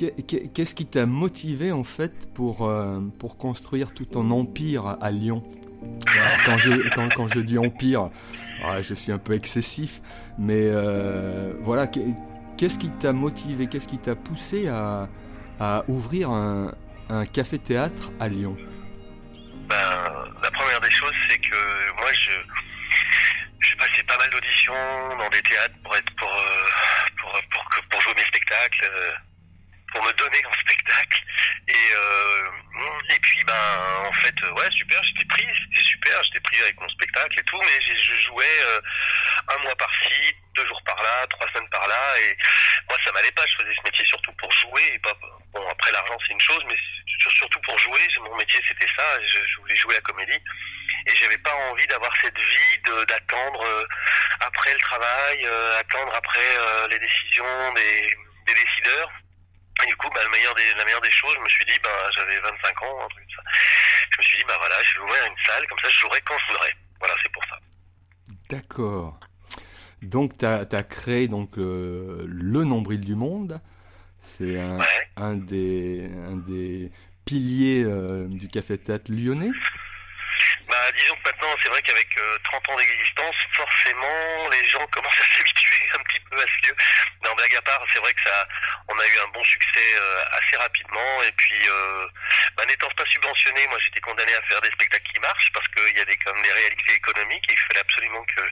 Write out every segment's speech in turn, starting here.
Qu'est-ce qui t'a motivé en fait pour, euh, pour construire tout ton empire à Lyon? Quand je, dis empire, ah, je suis un peu excessif, mais euh, voilà, qu'est-ce qui t'a motivé, qu'est-ce qui t'a poussé à, ouvrir un, café-théâtre à Lyon? Ben, La première des choses, c'est que moi, je, j'ai passé pas mal d'auditions dans des théâtres pour être pour, euh, pour, pour, jouer mes spectacles. Euh, pour me donner en spectacle. Et, euh, et puis, ben, en fait, ouais, super, j'étais pris, c'était super, j'étais pris avec mon spectacle et tout, mais je jouais euh, un mois par-ci, deux jours par-là, trois semaines par-là, et moi, ça m'allait pas, je faisais ce métier surtout pour jouer, et pas, bon, après, l'argent, c'est une chose, mais surtout pour jouer, mon métier, c'était ça, je, je, voulais jouer la comédie, et j'avais pas envie d'avoir cette vie d'attendre euh, après le travail, euh, attendre après euh, les décisions des, des décideurs, et du coup, bah, le meilleur des, la meilleure des choses, je me suis dit, bah, j'avais 25 ans, un truc comme ça. Je me suis dit, bah voilà, je vais ouvrir une salle, comme ça je jouerai quand je voudrais. Voilà, c'est pour ça. D'accord. Donc, tu as, as, créé donc, euh, le nombril du monde. C'est un, ouais. un, des, un des piliers euh, du café-théâtre lyonnais. Bah, disons que maintenant, c'est vrai qu'avec euh, 30 ans d'existence, forcément, les gens commencent à s'habituer un petit peu à ce lieu. Non, blague à part, c'est vrai que ça, on a eu un bon succès euh, assez rapidement. Et puis, euh, bah, n'étant pas subventionné, moi, j'étais condamné à faire des spectacles qui marchent parce qu'il y a des comme des réalités économiques et il fallait absolument que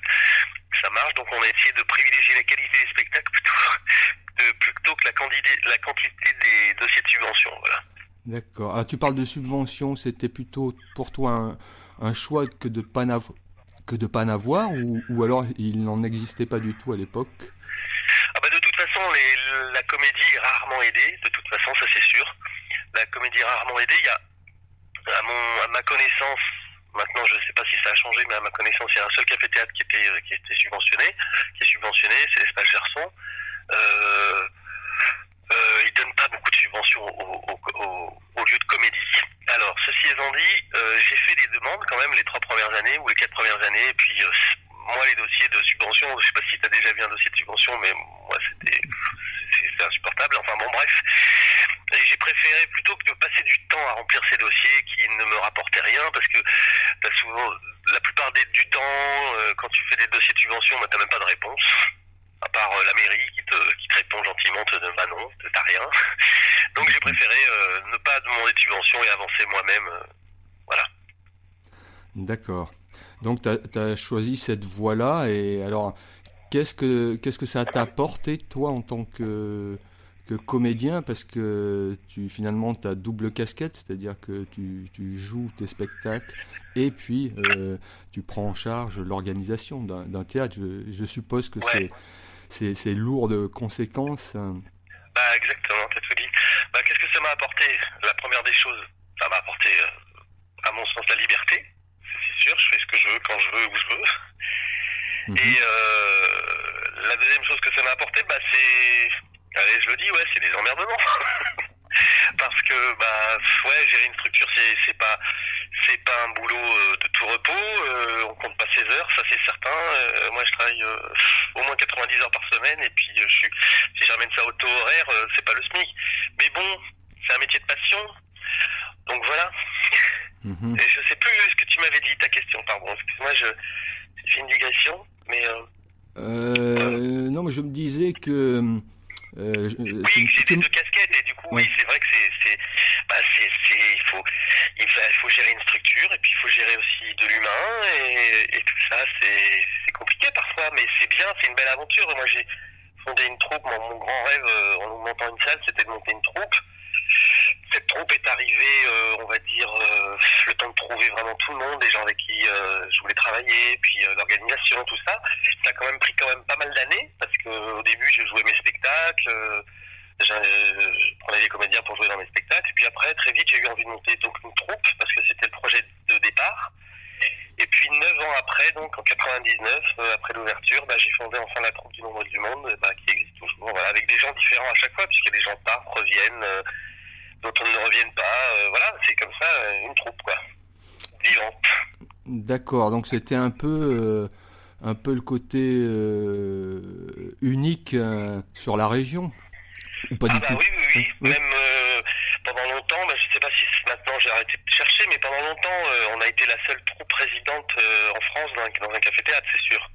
ça marche. Donc, on a essayé de privilégier la qualité des spectacles plutôt, que la quantité, des dossiers de subvention. D'accord. Ah, tu parles de subvention, c'était plutôt pour toi un, un choix que de pas pas n'avoir ou, ou, alors il n'en existait pas du tout à l'époque? Ah bah De toute façon, la comédie est rarement aidée, de toute façon, ça c'est sûr. La comédie est rarement aidée. Il y a, à, ma connaissance, maintenant je ne sais pas si ça a changé, mais à ma connaissance, il y a un seul café-théâtre qui était, qui était subventionné, qui est subventionné, c'est l'Espace Gerson. Euh, euh, il donne pas beaucoup de subventions aux, aux, de comédie. Alors, ceci étant dit, euh, j'ai fait des demandes quand même les trois premières années ou les quatre premières années, et puis euh, moi les dossiers de subvention, je sais pas si tu as déjà vu un dossier de subvention, mais moi c'était insupportable. Enfin bon, bref, j'ai préféré plutôt que de passer du temps à remplir ces dossiers qui ne me rapportaient rien, parce que la plupart des, du temps, euh, quand tu fais des dossiers de subvention, bah, t'as même pas de réponse à part euh, la mairie qui te, qui te répond gentiment, te dit bah non, t'as rien. Donc j'ai préféré euh, ne pas demander de subvention et avancer moi-même. Euh, voilà. D'accord. Donc tu as, as, choisi cette voie-là et alors qu'est-ce que qu'est-ce que ça t'a apporté toi en tant que que comédien? Parce que tu finalement tu as double casquette, c'est-à-dire que tu, tu joues tes spectacles et puis euh, tu prends en charge l'organisation d'un théâtre. Je, je, suppose que ouais. c'est c'est lourd de conséquences. Bah exactement, t'as tout dit. Bah qu'est-ce que ça m'a apporté? La première des choses, ça m'a apporté, euh, à mon sens, la liberté. C'est sûr, je fais ce que je veux quand je veux où je veux. Mmh. Et euh, la deuxième chose que ça m'a apporté, bah c'est Allez, je le dis, ouais, c'est des emmerdements. Parce que, bah, ouais, gérer une structure, c'est, c'est pas, c'est pas un boulot euh, de tout repos. Euh, on compte pas ses heures, ça c'est certain. Euh, moi, je travaille au moins 90 heures par semaine, et puis je suis, si je ramène ça au taux horaire, c'est pas le SMIC. Mais bon, c'est un métier de passion. Donc voilà. Mm-hmm. Et je sais plus ce que tu m'avais dit, ta question, pardon. Excuse-moi, je, j'ai une digression, mais. Non, mais je me disais que. Euh, oui, j'ai des deux casquettes et du coup, ouais. oui, c'est vrai que c'est, c'est, bah, c'est, c'est, il faut, il faut, il faut gérer une structure et puis il faut gérer aussi de l'humain et, et tout ça, c'est, c'est compliqué parfois, mais c'est bien, c'est une belle aventure. Moi, j'ai fondé une troupe. Mon, mon grand rêve euh, en montant une salle, c'était de monter une troupe. Troupe est arrivée, euh, on va dire, euh, le temps de trouver vraiment tout le monde, des gens avec qui euh, je voulais travailler, puis l'organisation, tout ça. Ça a quand même pris quand même pas mal d'années, parce qu'au début, je jouais mes spectacles, je, prenais des comédiens pour jouer dans mes spectacles, et puis après, très vite, j'ai eu envie de monter donc une troupe, parce que c'était le projet de départ. Et puis neuf ans après, donc en 99, euh, après l'ouverture, bah, j'ai fondé enfin la troupe du Nombre du Monde, bah, qui existe toujours, avec des gens différents à chaque fois, puisque des gens partent, reviennent, d'autres ne reviennent pas. Euh, voilà, c'est comme ça, une troupe, quoi, vivante. D'accord, donc c'était un peu, un peu le côté unique sur la région. Ou pas ah du bah tout oui, oui, oui. Oui. Même euh, pendant longtemps, bah, je sais pas si maintenant j'ai arrêté de chercher, mais pendant longtemps, euh, on a été la seule troupe présidente euh, en France dans un, dans un café-théâtre, c'est sûr.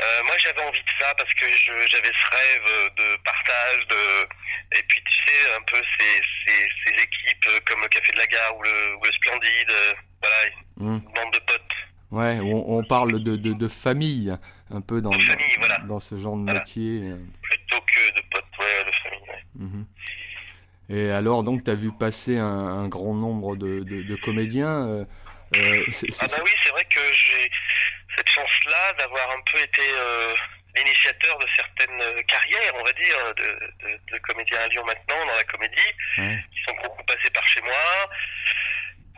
Euh, moi, j'avais envie de ça parce que j'avais ce rêve de partage, de et puis tu sais un peu ces, ces, ces équipes euh, comme le Café de la Gare ou le, ou le Splendide, euh, voilà, une bande de potes. Ouais, on, on parle de, de, de famille, un peu dans, De famille, voilà. dans ce genre de Voilà. métier. plutôt que de potes, ouais, de famille. Ouais. Mhm. Et alors, donc, tu as vu passer un, un grand nombre de, de, de comédiens. euh, Ah bah oui, c'est vrai que j'ai cette chance-là d'avoir un peu été euh, l'initiateur de certaines euh, carrières, on va dire, de, de, de comédiens à Lyon maintenant dans la comédie, qui sont beaucoup passés par chez moi.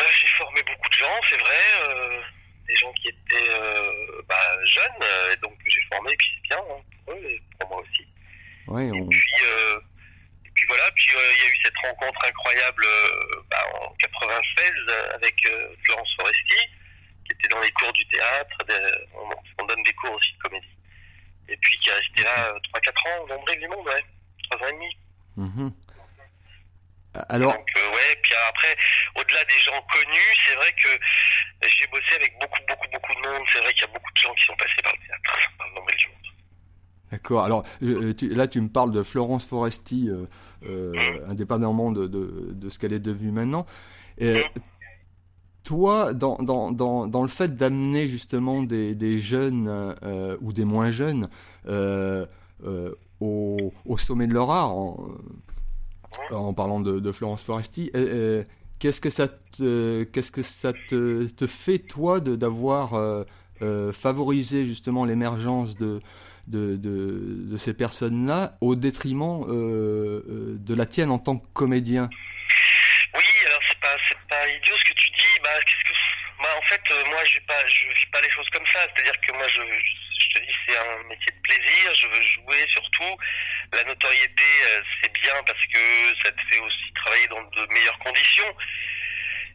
Euh, j'ai formé beaucoup de gens, c'est vrai, euh, des gens qui étaient euh, bah, jeunes, et donc j'ai formé, et puis c'est bien hein, pour eux et pour moi aussi. Et puis, et puis voilà, puis il y a eu cette rencontre incroyable bah, en 96 euh, avec Florence Foresti, était dans les cours du théâtre. de- on, on donne des cours aussi de comédie. Et puis qui est resté là euh, 3-4 ans, nombril du monde, ouais. 3 ans et demi. Mhm. Alors, Donc, euh, ouais, puis après, au-delà des gens connus, c'est vrai que j'ai bossé avec beaucoup, beaucoup, beaucoup de monde. C'est vrai qu'il y a beaucoup de gens qui sont passés par le théâtre, par le du monde. d'accord. Alors, euh, tu- là, tu me parles de Florence Foresti, euh, euh, indépendamment de, de, de ce qu'elle est devenue maintenant. Et, toi, dans, dans, dans, dans le fait d'amener justement des, des jeunes euh, ou des moins jeunes euh, euh, au, au sommet de leur art, en, parlant de, Florence Foresti, qu'est-ce que ça te, qu'est-ce que ça te, te fait toi de d'avoir favorisé justement l'émergence de de, de, ces personnes-là au détriment de la tienne en tant que comédien? Oui, alors c'est pas c'est pas idiot ce que tu dis. Bah qu'est-ce que bah, en fait euh, moi j'ai pas je vis pas les choses comme ça. C'est-à-dire que moi je je te dis c'est un métier de plaisir. Je veux jouer surtout. La notoriété euh, c'est bien parce que ça te fait aussi travailler dans de meilleures conditions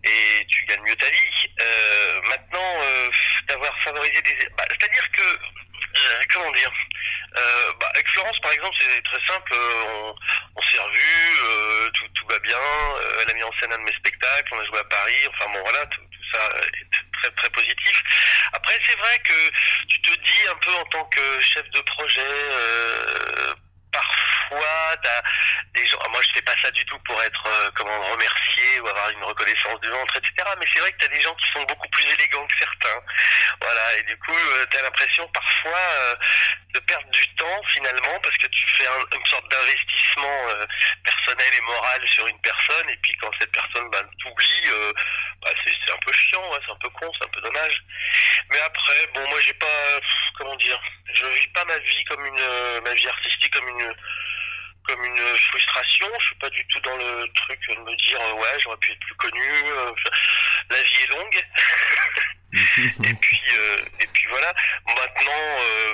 et tu gagnes mieux ta vie. Euh, maintenant d'avoir favorisé des bah, c'est-à-dire que comment dire bah, avec Florence par exemple c'est très simple. on, on s'est revus, tout, tout va bien. elle a mis en scène un de mes spectacles, on a joué à Paris. Enfin bon, voilà, tout ça est très très positif. Après, c'est vrai que tu te dis un peu en tant que chef de projet, euh, parfois, t'as des gens. Moi, je fais pas ça du tout pour être euh, comment remercié ou avoir une reconnaissance du ventre, etc. Mais c'est vrai que t'as des gens qui sont beaucoup plus élégants que certains. Voilà, et du coup, euh, t'as l'impression parfois euh, de perdre du temps finalement parce que tu fais un- une sorte d'investissement personnel et moral sur une personne et puis quand cette personne bah, t'oublie, bah, c'est un peu chiant, ouais, c'est un peu con, c'est un peu dommage. Mais après, bon, moi j'ai pas, comment dire, je vis pas ma vie comme une, ma vie artistique comme une, comme une frustration. Je suis pas du tout dans le truc de me dire euh, ouais, j'aurais pu être plus connu. euh, la vie est longue. Et puis, euh, et puis voilà. Maintenant, euh,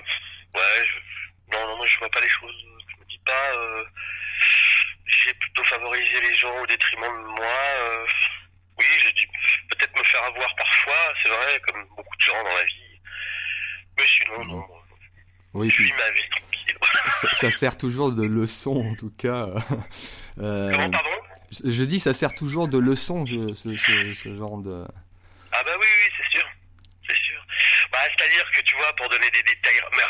ouais, je, non, non, moi je vois pas les choses. Je me dis pas, euh, j'ai plutôt favorisé les gens au détriment de moi. oui, j'ai dû peut-être me faire avoir parfois, c'est vrai, comme beaucoup de gens dans la vie. Mais sinon, non, Oui, je puis vis ma vie. Ça, ça sert toujours de leçon en tout cas. Euh, Comment, pardon? je je dis ça sert toujours de leçon ce, ce, ce, ce genre de. Ah bah oui, oui, c'est sûr. C'est sûr. Bah, c'est-à-dire que tu vois, pour donner des détails, mais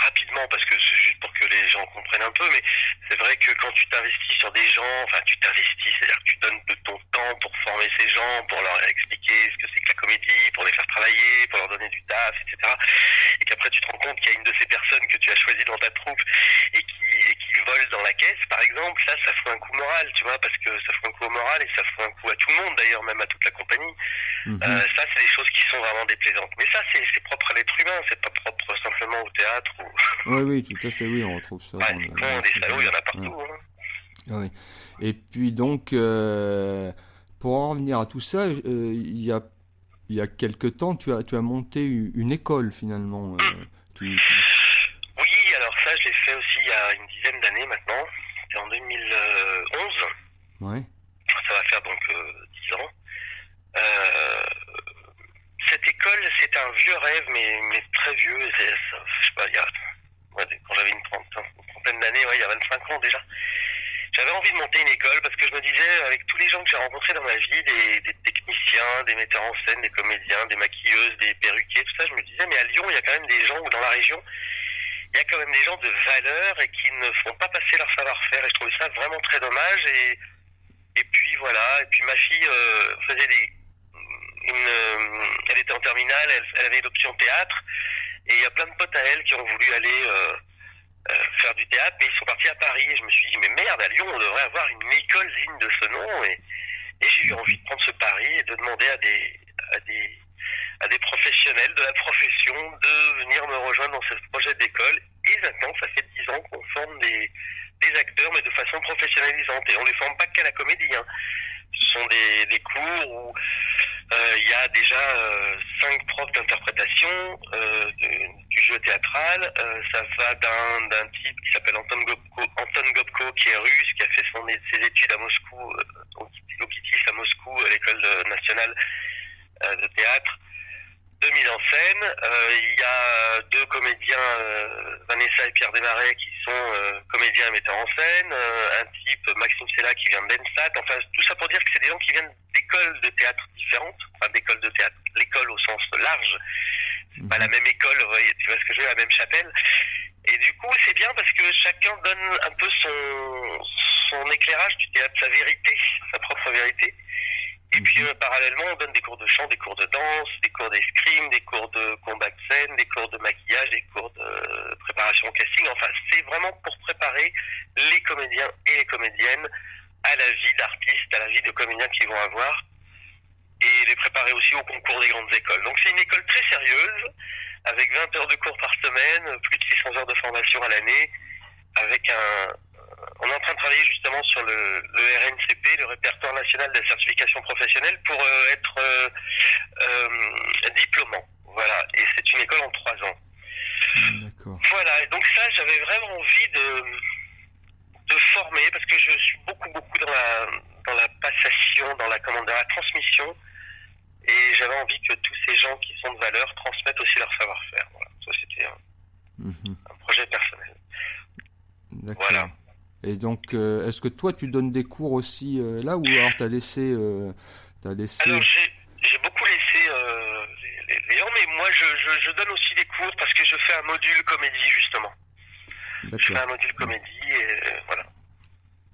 parce que c'est juste pour que les gens comprennent un peu, mais c'est vrai que quand tu t'investis sur des gens, enfin tu t'investis, c'est-à-dire que tu donnes de ton temps pour former ces gens, pour leur expliquer ce que c'est que la comédie, pour les faire travailler, pour leur donner du taf, etc. Et qu'après tu te rends compte qu'il y a une de ces personnes que tu as choisies dans ta troupe et qui, et qui vole dans la caisse, par exemple, là ça fout un coup moral, tu vois, parce que ça fout un coup au moral et ça fout un coup à tout le monde d'ailleurs, même à toute la compagnie. Mhm. Euh, ça, c'est des choses qui sont vraiment déplaisantes. Mais ça, c'est propre à l'être humain, c'est pas propre simplement au théâtre. Ou... Oui, oui, tout à fait, oui, on retrouve ça. Ouais, dans des le- cons, dans des le- salauds, il y en a Ouais. partout. Hein. Ah oui. Et puis donc, euh, pour en revenir à tout ça, euh, il y a il y a quelque temps, tu as tu as monté une école finalement. euh, tu- alors ça, je l'ai fait aussi il y a une dizaine d'années maintenant. C'était en 2011. ouais. Ça va faire donc euh, 10 ans. Euh, cette école, c'est un vieux rêve, mais, mais très vieux. ça- Je sais pas, il y a, ouais, quand j'avais une trentaine, une trentaine d'années, ouais, il y a 25 ans déjà. j'avais envie de monter une école parce que je me disais, avec tous les gens que j'ai rencontrés dans ma vie, des, des, techniciens, des metteurs en scène, des comédiens, des maquilleuses, des perruquiers, tout ça, je me disais, mais à Lyon, il y a quand même des gens, ou dans la région, il y a quand même des gens de valeur et qui ne font pas passer leur savoir-faire. Et je trouvais ça vraiment très dommage. Et, et puis voilà, et puis ma fille euh, faisait des... Euh, elle était en terminale, elle, avait l'option théâtre. Et il y a plein de potes à elle qui ont voulu aller... Euh, faire du théâtre, mais ils sont partis à Paris. Et je me suis dit, mais merde, à Lyon, on devrait avoir une école digne de ce nom. Et, et j'ai eu envie de prendre ce pari et de demander à des, à des, à des professionnels de la profession de venir me rejoindre dans ce projet d'école. Et maintenant, ça fait dix ans qu'on forme des, acteurs, mais de façon professionnalisante. Et on ne les forme pas qu'à la comédie. Hein. Ce sont des, cours où euh, il y a déjà euh, cinq profs d'interprétation euh, du jeu théâtral. Euh, ça va d'un, type qui s'appelle Anton Gopko, qui est russe, qui a fait son, ses études à Moscou, au à Moscou, à l'école nationale de théâtre de mise en scène. Euh, il y a deux comédiens, euh, Vanessa et Pierre Desmarais, qui sont euh, comédiens et metteurs en scène. un type, Maxime Sella, qui vient d'Enstat. Enfin, tout ça pour dire que c'est des gens qui viennent d'écoles de théâtre différentes. Enfin, d'écoles de théâtre. L'école au sens large. C'est pas la même école, tu vois ce que je veux, la même chapelle. Et du coup, c'est bien parce que chacun donne un peu son éclairage du théâtre, sa vérité, sa propre vérité. Et puis euh, parallèlement, on donne des cours de chant, des cours de danse, des cours d'escrime, des cours de combat de scène, des cours de maquillage, des cours de préparation au casting. Enfin, c'est vraiment pour préparer les comédiens et les comédiennes à la vie d'artistes, à la vie de comédiens qu'ils vont avoir, et les préparer aussi au concours des grandes écoles. Donc c'est une école très sérieuse, avec 20 heures de cours par semaine, plus de 600 heures de formation à l'année, avec un, on est en train de travailler justement sur le, le, RNCP, le répertoire national de la certification professionnelle, pour euh, être euh, euh, diplômant. Voilà, et c'est une école en trois ans. Voilà, et donc ça, j'avais vraiment envie de, de former, parce que je suis beaucoup, beaucoup dans la, dans la passation, dans la, comment, dans la transmission, et j'avais envie que tous ces gens qui sont de valeur transmettent aussi leur savoir-faire. Voilà, ça c'était un, mhm. un projet personnel. Voilà. Et donc, euh, est-ce que toi, tu donnes des cours aussi euh, là ou alors t'as laissé, euh, as laissé... Alors, j'ai beaucoup laissé les, les, gens, mais moi, je, je, je, donne aussi des cours parce que je fais un module comédie, justement. Je fais un module comédie et voilà.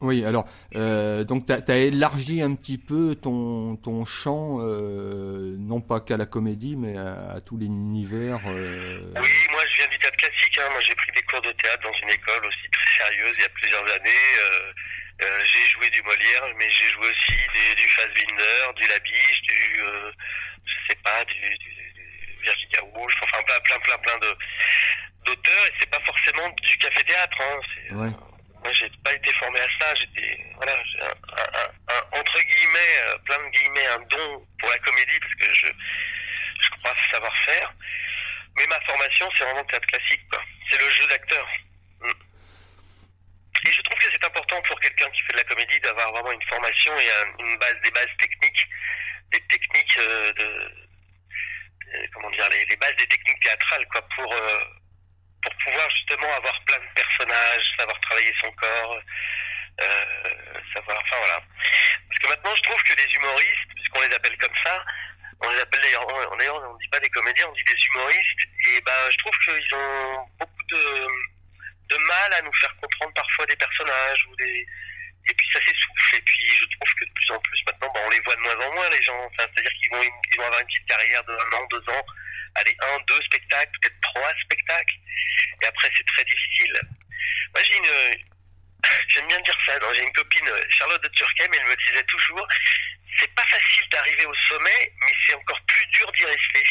Oui, alors, euh, donc tu as, élargi un petit peu ton, ton champ, euh, non pas qu'à la comédie, mais à, à tous les univers. Euh... Oui, moi je viens du théâtre classique. Hein. Moi j'ai pris des cours de théâtre dans une école aussi très sérieuse il y a plusieurs années. Euh, euh j'ai joué du Molière, mais j'ai joué aussi du, du Fassbinder, du Labiche, du, euh, je sais pas, du, du, Virginia Woolf, enfin plein, plein, plein, plein de d'auteurs. Et c'est pas forcément du café théâtre. Hein. Ouais moi j'ai pas été formé à ça j'étais voilà un, un, entre guillemets euh, plein de guillemets un don pour la comédie parce que je je crois savoir faire mais c'est vraiment théâtre classique quoi c'est le jeu d'acteur mm. et je trouve que c'est important pour quelqu'un qui fait de la comédie d'avoir vraiment une formation et une base des bases techniques des techniques euh, de, comment dire les, les, bases des techniques théâtrales quoi pour euh, pour pouvoir justement avoir plein de personnages, savoir travailler son corps, euh, savoir, enfin voilà. Parce que maintenant, je trouve que les humoristes, puisqu'on les appelle comme ça, on les appelle d'ailleurs, on, on, dit pas des comédiens, on dit des humoristes, et ben, je trouve qu'ils ont beaucoup de, de mal à nous faire comprendre parfois des personnages ou des, et puis ça s'essouffle. Et puis je trouve que de plus en plus maintenant, ben, on les voit de moins en moins les gens. Enfin, c'est-à-dire qu'ils vont, ils vont avoir une petite carrière de un an, deux ans allez, un, deux spectacles, peut-être trois spectacles. Et après, c'est très difficile. Moi, j'ai une, j'aime bien dire ça, j'ai une copine, Charlotte de Turquem, elle me disait toujours, c'est pas facile d'arriver au sommet, mais c'est encore plus dur d'y rester.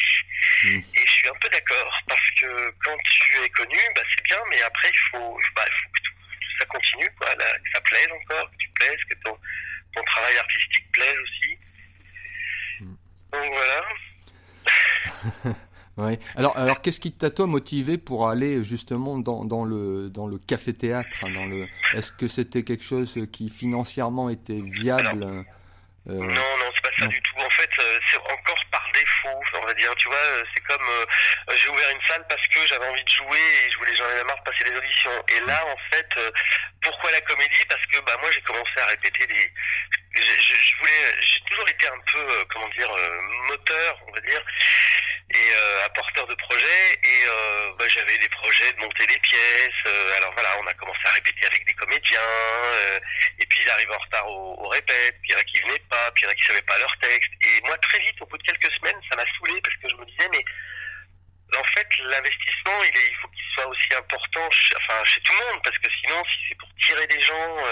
Hmm. Et je suis un peu d'accord, parce que quand tu es connu, bah, c'est bien, mais après, il faut, bah, il faut que tout, ça continue, quoi, que ça plaise encore, que tu plaises, que ton, ton travail artistique plaise aussi. Hmm. Donc voilà. Alors, alors qu'est-ce qui t'a toi motivé pour aller justement dans, dans le dans le café théâtre hein, dans le Est-ce que c'était quelque chose qui financièrement était viable euh... Non, non, pas du tout. En fait, c'est encore par défaut, on va dire. Tu vois, c'est comme j'ai ouvert une salle parce que j'avais envie de jouer et je voulais j'en avais marre de passer des auditions. Et là, en fait, pourquoi la comédie? Parce que bah moi, j'ai commencé à répéter des. Je, je voulais, j'ai toujours été un peu, comment dire, moteur, on va dire et euh, apporteur de projets et euh, bah, j'avais des projets de monter des pièces euh, alors voilà on a commencé à répéter avec des comédiens euh, ils arrivaient en retard au, répète puis il y en a qui venaient pas puis il y en a qui savaient pas leur texte et moi très vite au bout de quelques semaines ça m'a saoulé parce que je me disais mais en fait l'investissement il, faut qu'il soit aussi important chez, enfin chez tout le monde parce que sinon si c'est pour tirer des gens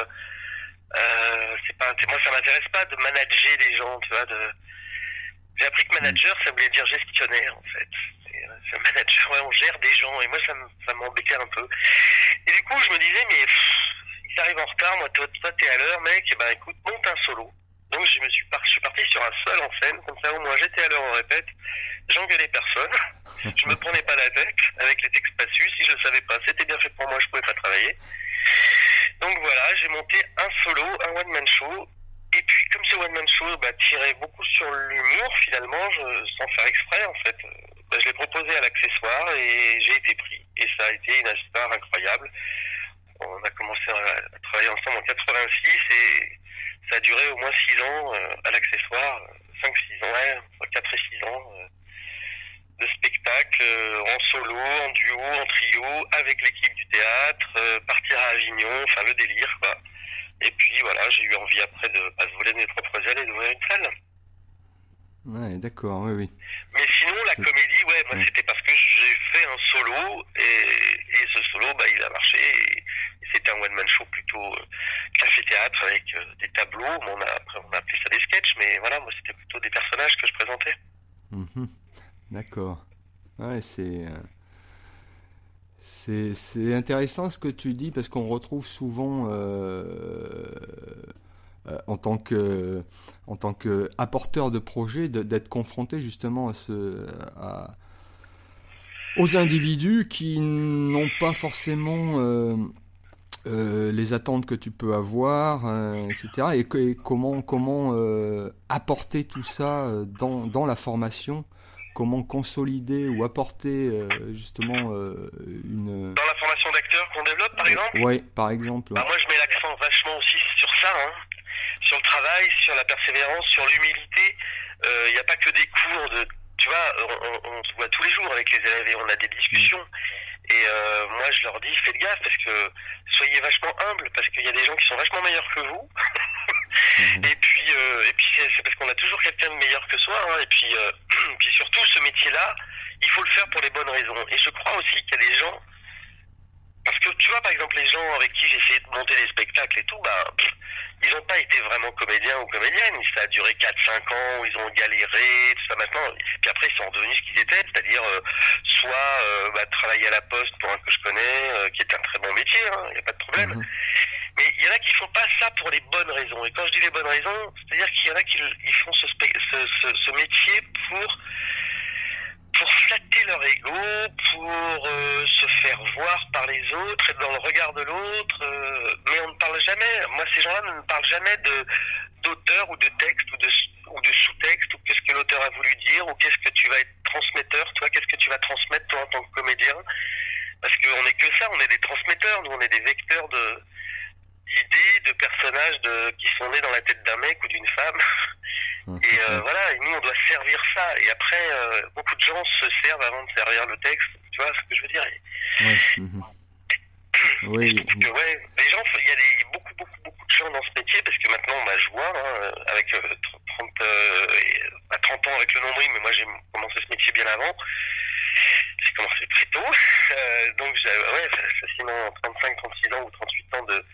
euh, c'est pas moi ça m'intéresse pas de manager les gens tu vois de j'ai appris que manager, ça voulait dire gestionnaire, en fait. C'est un manager, ouais, on gère des gens, et moi, ça m'embêtait un peu. Et du coup, je me disais, mais arrivent en retard, moi, toi, t'es à l'heure, mec, et ben écoute, monte un solo. Donc, je me suis, par... je suis parti sur un seul en scène, comme ça, au moins, j'étais à l'heure, on répète. J'engueulais personne. je me prenais pas la tête avec les textes pas si je le savais pas. C'était bien fait pour moi, je pouvais pas travailler. Donc voilà, j'ai monté un solo, un one-man show, et puis, comme ce One Man Show bah, tirait beaucoup sur l'humour, finalement, sans faire exprès, en fait, bah, je l'ai proposé à l'accessoire et j'ai été pris. Et ça a été une histoire incroyable. On a commencé à, travailler ensemble en 86 et ça a duré au moins 6 ans euh, à l'accessoire, 5-6 ans, ouais, 4 et 6 ans euh, de spectacle euh, en solo, en duo, en trio, avec l'équipe du théâtre, partir à Avignon, enfin le délire, quoi. Et puis voilà, j'ai eu envie après de pas se voler mes propres ailes et d'ouvrir une salle. Ouais, d'accord, oui, oui. Mais sinon, la comédie, ouais, moi, c'était parce que j'ai fait un solo et, et ce solo, bah, il a marché. Et, c'était un one-man show plutôt euh, café-théâtre avec euh, des tableaux. on, a, après, on a appelé ça des sketchs, mais voilà, moi, c'était plutôt des personnages que je présentais. Mhm. D'accord. Ouais, c'est. Euh, c'est intéressant ce que tu dis parce qu'on retrouve souvent euh, euh, en tant que en tant que apporteur de projet d'être confronté justement à ce à, aux individus qui n'ont pas forcément euh, les attentes que tu peux avoir, etc. Et, comment comment apporter tout ça dans, dans la formation? Comment consolider ou apporter euh, justement euh, une... Dans la formation d'acteurs qu'on développe par exemple? Oui, par exemple. Bah, moi je mets l'accent vachement aussi sur ça, hein. Sur le travail, sur la persévérance, sur l'humilité. Il euh, n'y a pas que des cours de... Tu vois, on, on, se voit tous les jours avec les élèves et on a des discussions. Et euh, moi, je leur dis, faites gaffe parce que soyez vachement humbles parce qu'il y a des gens qui sont vachement meilleurs que vous. Mhm. Et puis, euh, et puis c'est parce qu'on a toujours quelqu'un de meilleur que soi. Hein. Et puis, euh, puis surtout, ce métier-là, il faut le faire pour les bonnes raisons. Et je crois aussi qu'il y a des gens parce que tu vois, par exemple, les gens avec qui j'ai essayé de monter des spectacles et tout, bah, ils n'ont pas été vraiment comédiens ou comédiennes. Ça a duré 4-5 ans où ils ont galéré, tout ça maintenant. Puis après, ils sont redevenus ce qu'ils étaient, c'est-à-dire euh, soit euh, bah, travailler à la poste pour un que je connais, euh, qui est un très bon métier, il hein, n'y a pas de problème. Mhm. Mais il y en a qui font pas ça pour les bonnes raisons. Et quand je dis les bonnes raisons, c'est-à-dire qu'il y en a qui ils font ce, ce, ce métier pour pour flatter leur ego, pour euh, se faire voir par les autres, être dans le regard de l'autre, euh, mais on ne parle jamais, moi ces gens-là ne parlent jamais d'auteur ou de texte ou de, ou de sous-texte ou qu'est-ce que l'auteur a voulu dire ou qu'est-ce que tu vas être transmetteur, toi qu'est-ce que tu vas transmettre toi en tant que comédien. Parce qu'on n'est que ça, on est des transmetteurs, nous on est des vecteurs de d'idées, de personnages de, qui sont nés dans la tête d'un mec ou d'une femme Et euh, voilà, et nous on doit servir ça. Et après, euh, beaucoup de gens se servent avant de servir le texte. Tu vois ce que je veux dire? Mhm. Oui. Que, ouais, les gens, il y a des, beaucoup, beaucoup, beaucoup de gens dans ce métier parce que maintenant, bah, je vois, hein, avec 30, euh, 30 ans avec le nombril, mais moi j'ai commencé ce métier bien avant. J'ai commencé très tôt. donc, ouais, facilement 35, 36 ans ou 38 ans de,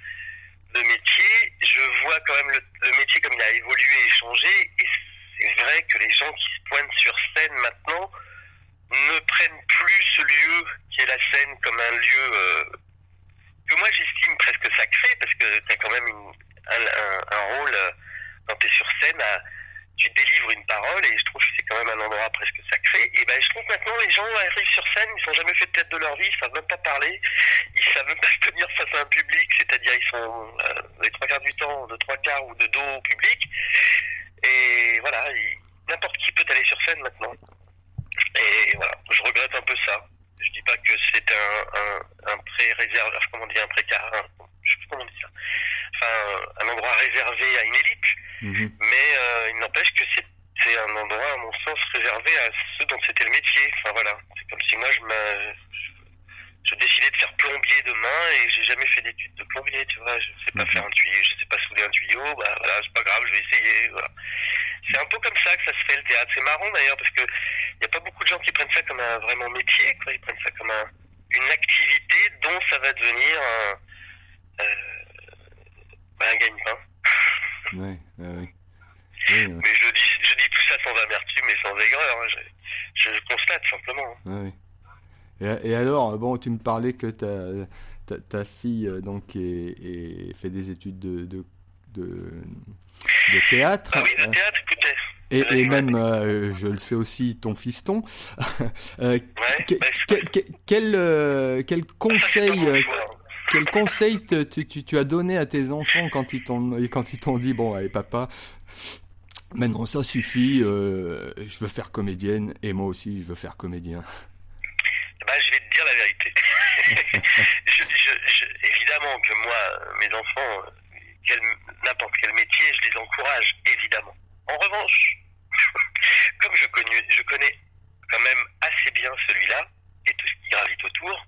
métier, je vois quand même le, métier comme il a évolué et changé. Et c'est vrai que les gens qui se pointent sur scène maintenant ne prennent plus ce lieu qui est la scène comme un lieu euh, que moi j'estime presque sacré parce que tu as quand même un, rôle euh, quand tu es sur scène à tu délivres une parole et je trouve que c'est quand même un endroit presque sacré. Et ben je trouve que maintenant les gens arrivent sur scène, ils sont jamais fait de tête de leur vie, ils savent même pas parler, ils savent même pas se tenir face à un public, c'est-à-dire ils sont euh, les trois quarts du temps de trois quarts ou de dos au public. Et voilà, n'importe qui peut aller sur scène maintenant. Et voilà, je regrette un peu ça. Je dis pas que c'est un, un, un pré-réservé, comment dit, un précar, je sais plus comment on dit ça. Enfin, un endroit réservé à une élite, Mhm. mais euh, il n'empêche que c'est c'est un endroit, à mon sens, réservé à ceux dont c'était le métier. Enfin voilà, c'est comme si moi je me, je décidais de faire plombier demain et j'ai jamais fait d'études de plombier, tu vois. Je sais pas Mhm. faire un tuyau, je sais pas souder un tuyau, bah voilà, c'est pas grave, je vais essayer. Voilà. C'est un peu comme ça que ça se fait le théâtre. C'est marrant d'ailleurs parce que il y a pas beaucoup de gens qui prennent ça comme un vraiment métier, quoi. Ils prennent ça comme un, une activité dont ça va devenir un, euh, bah, un gagne-pain. Ouais, ouais, ouais. Ouais, Mais je dis, je dis tout ça sans amertume et sans aigreur. hein. Je, je constate simplement. ouais. Et, et alors, bon, tu me parlais que ta, ta, ta fille euh, donc est, est- fait des études de, de, de, de théâtre. Ah oui, euh, théâtre, écoutez. Et, même, euh, je le sais aussi, ton fiston. Euh, Ouais, que- bah, que- que- quel, euh, quel conseil, euh, hein. Quel conseil tu, as donné à tes enfants quand ils t'ont dit bon allez papa maintenant ça suffit euh, je veux faire comédienne et moi aussi je veux faire comédien Bah, je vais te dire la vérité. évidemment que moi, mes enfants, n'importe quel métier, je les encourage, évidemment. En revanche, comme je connais, je connais quand même assez bien celui-là et tout ce qui gravite autour,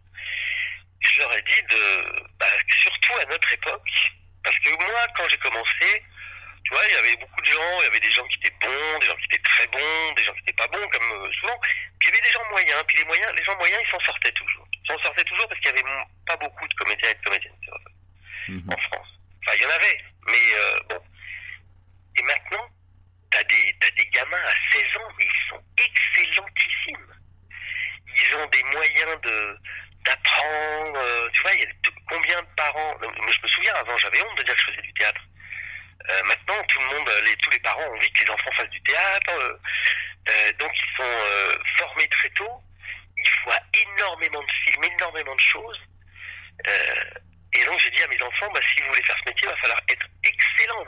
je leur ai dit de, bah, surtout à notre époque, parce que moi, quand j'ai commencé, tu vois, il y avait beaucoup de gens, il y avait des gens qui étaient bons, des gens qui étaient très bons, des gens qui n'étaient pas bons, comme euh, souvent. Puis il y avait des gens moyens, puis les moyens, les gens moyens, ils s'en sortaient toujours. Ils s'en sortaient toujours parce qu'il y avait pas beaucoup de comédiens et de comédiennes vois, Mhm. en France. Enfin, il y en avait, mais euh, bon. Et maintenant, t'as des, t'as des gamins à 16 ans, mais ils sont excellentissimes. Ils ont des moyens de d'apprendre. euh, tu vois, il y a de- combien de parents. Moi, avant, j'avais honte de dire que je faisais du théâtre. Euh, maintenant, tout le monde, tous les parents ont envie que les enfants fassent du théâtre. euh, euh, donc, ils sont formés très tôt. Ils voient énormément de films, énormément de choses. Euh, et donc, j'ai dit à mes enfants, bah, si vous voulez faire ce métier, il va falloir être excellent.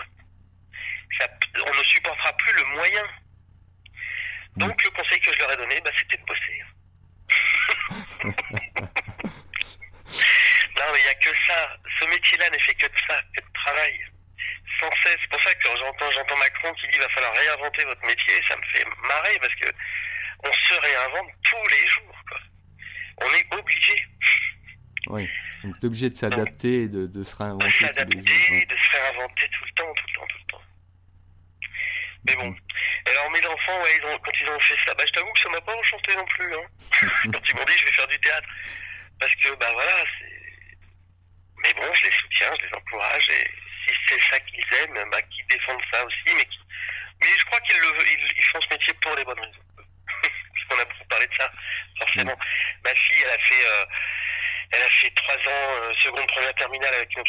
Ça- on ne supportera plus le moyen. Donc, le conseil que je leur ai donné, bah, c'était de bosser. non, mais il n'y a que ça. Ce métier-là n'est fait que de ça, que de travail. Sans cesse. C'est pour ça que quand j'entends, j'entends Macron qui dit qu'il va falloir réinventer votre métier, ça me fait marrer parce que on se réinvente tous les jours. Quoi. On est obligé oui donc t'es obligé de s'adapter et de, de se réinventer s'adapter, ouais. de se réinventer tout le temps, tout le temps, tout le temps. Mais bon. Mhm. Alors mes enfants, ouais, ils ont, quand ils ont fait ça, bah, je t'avoue que ça m'a pas enchanté non plus. Hein. quand ils m'ont dit je vais faire du théâtre. Parce que, bah voilà, c'est... Mais bon, je les soutiens, je les encourage, et si c'est ça qu'ils aiment, bah qu'ils défendent ça aussi, mais qui... Mais je crois qu'ils le... ils, ils font ce métier pour les bonnes raisons. Puisqu'on a beaucoup parlé de ça, forcément. Ma fille, elle a fait... euh, Elle a fait trois ans, euh, seconde, première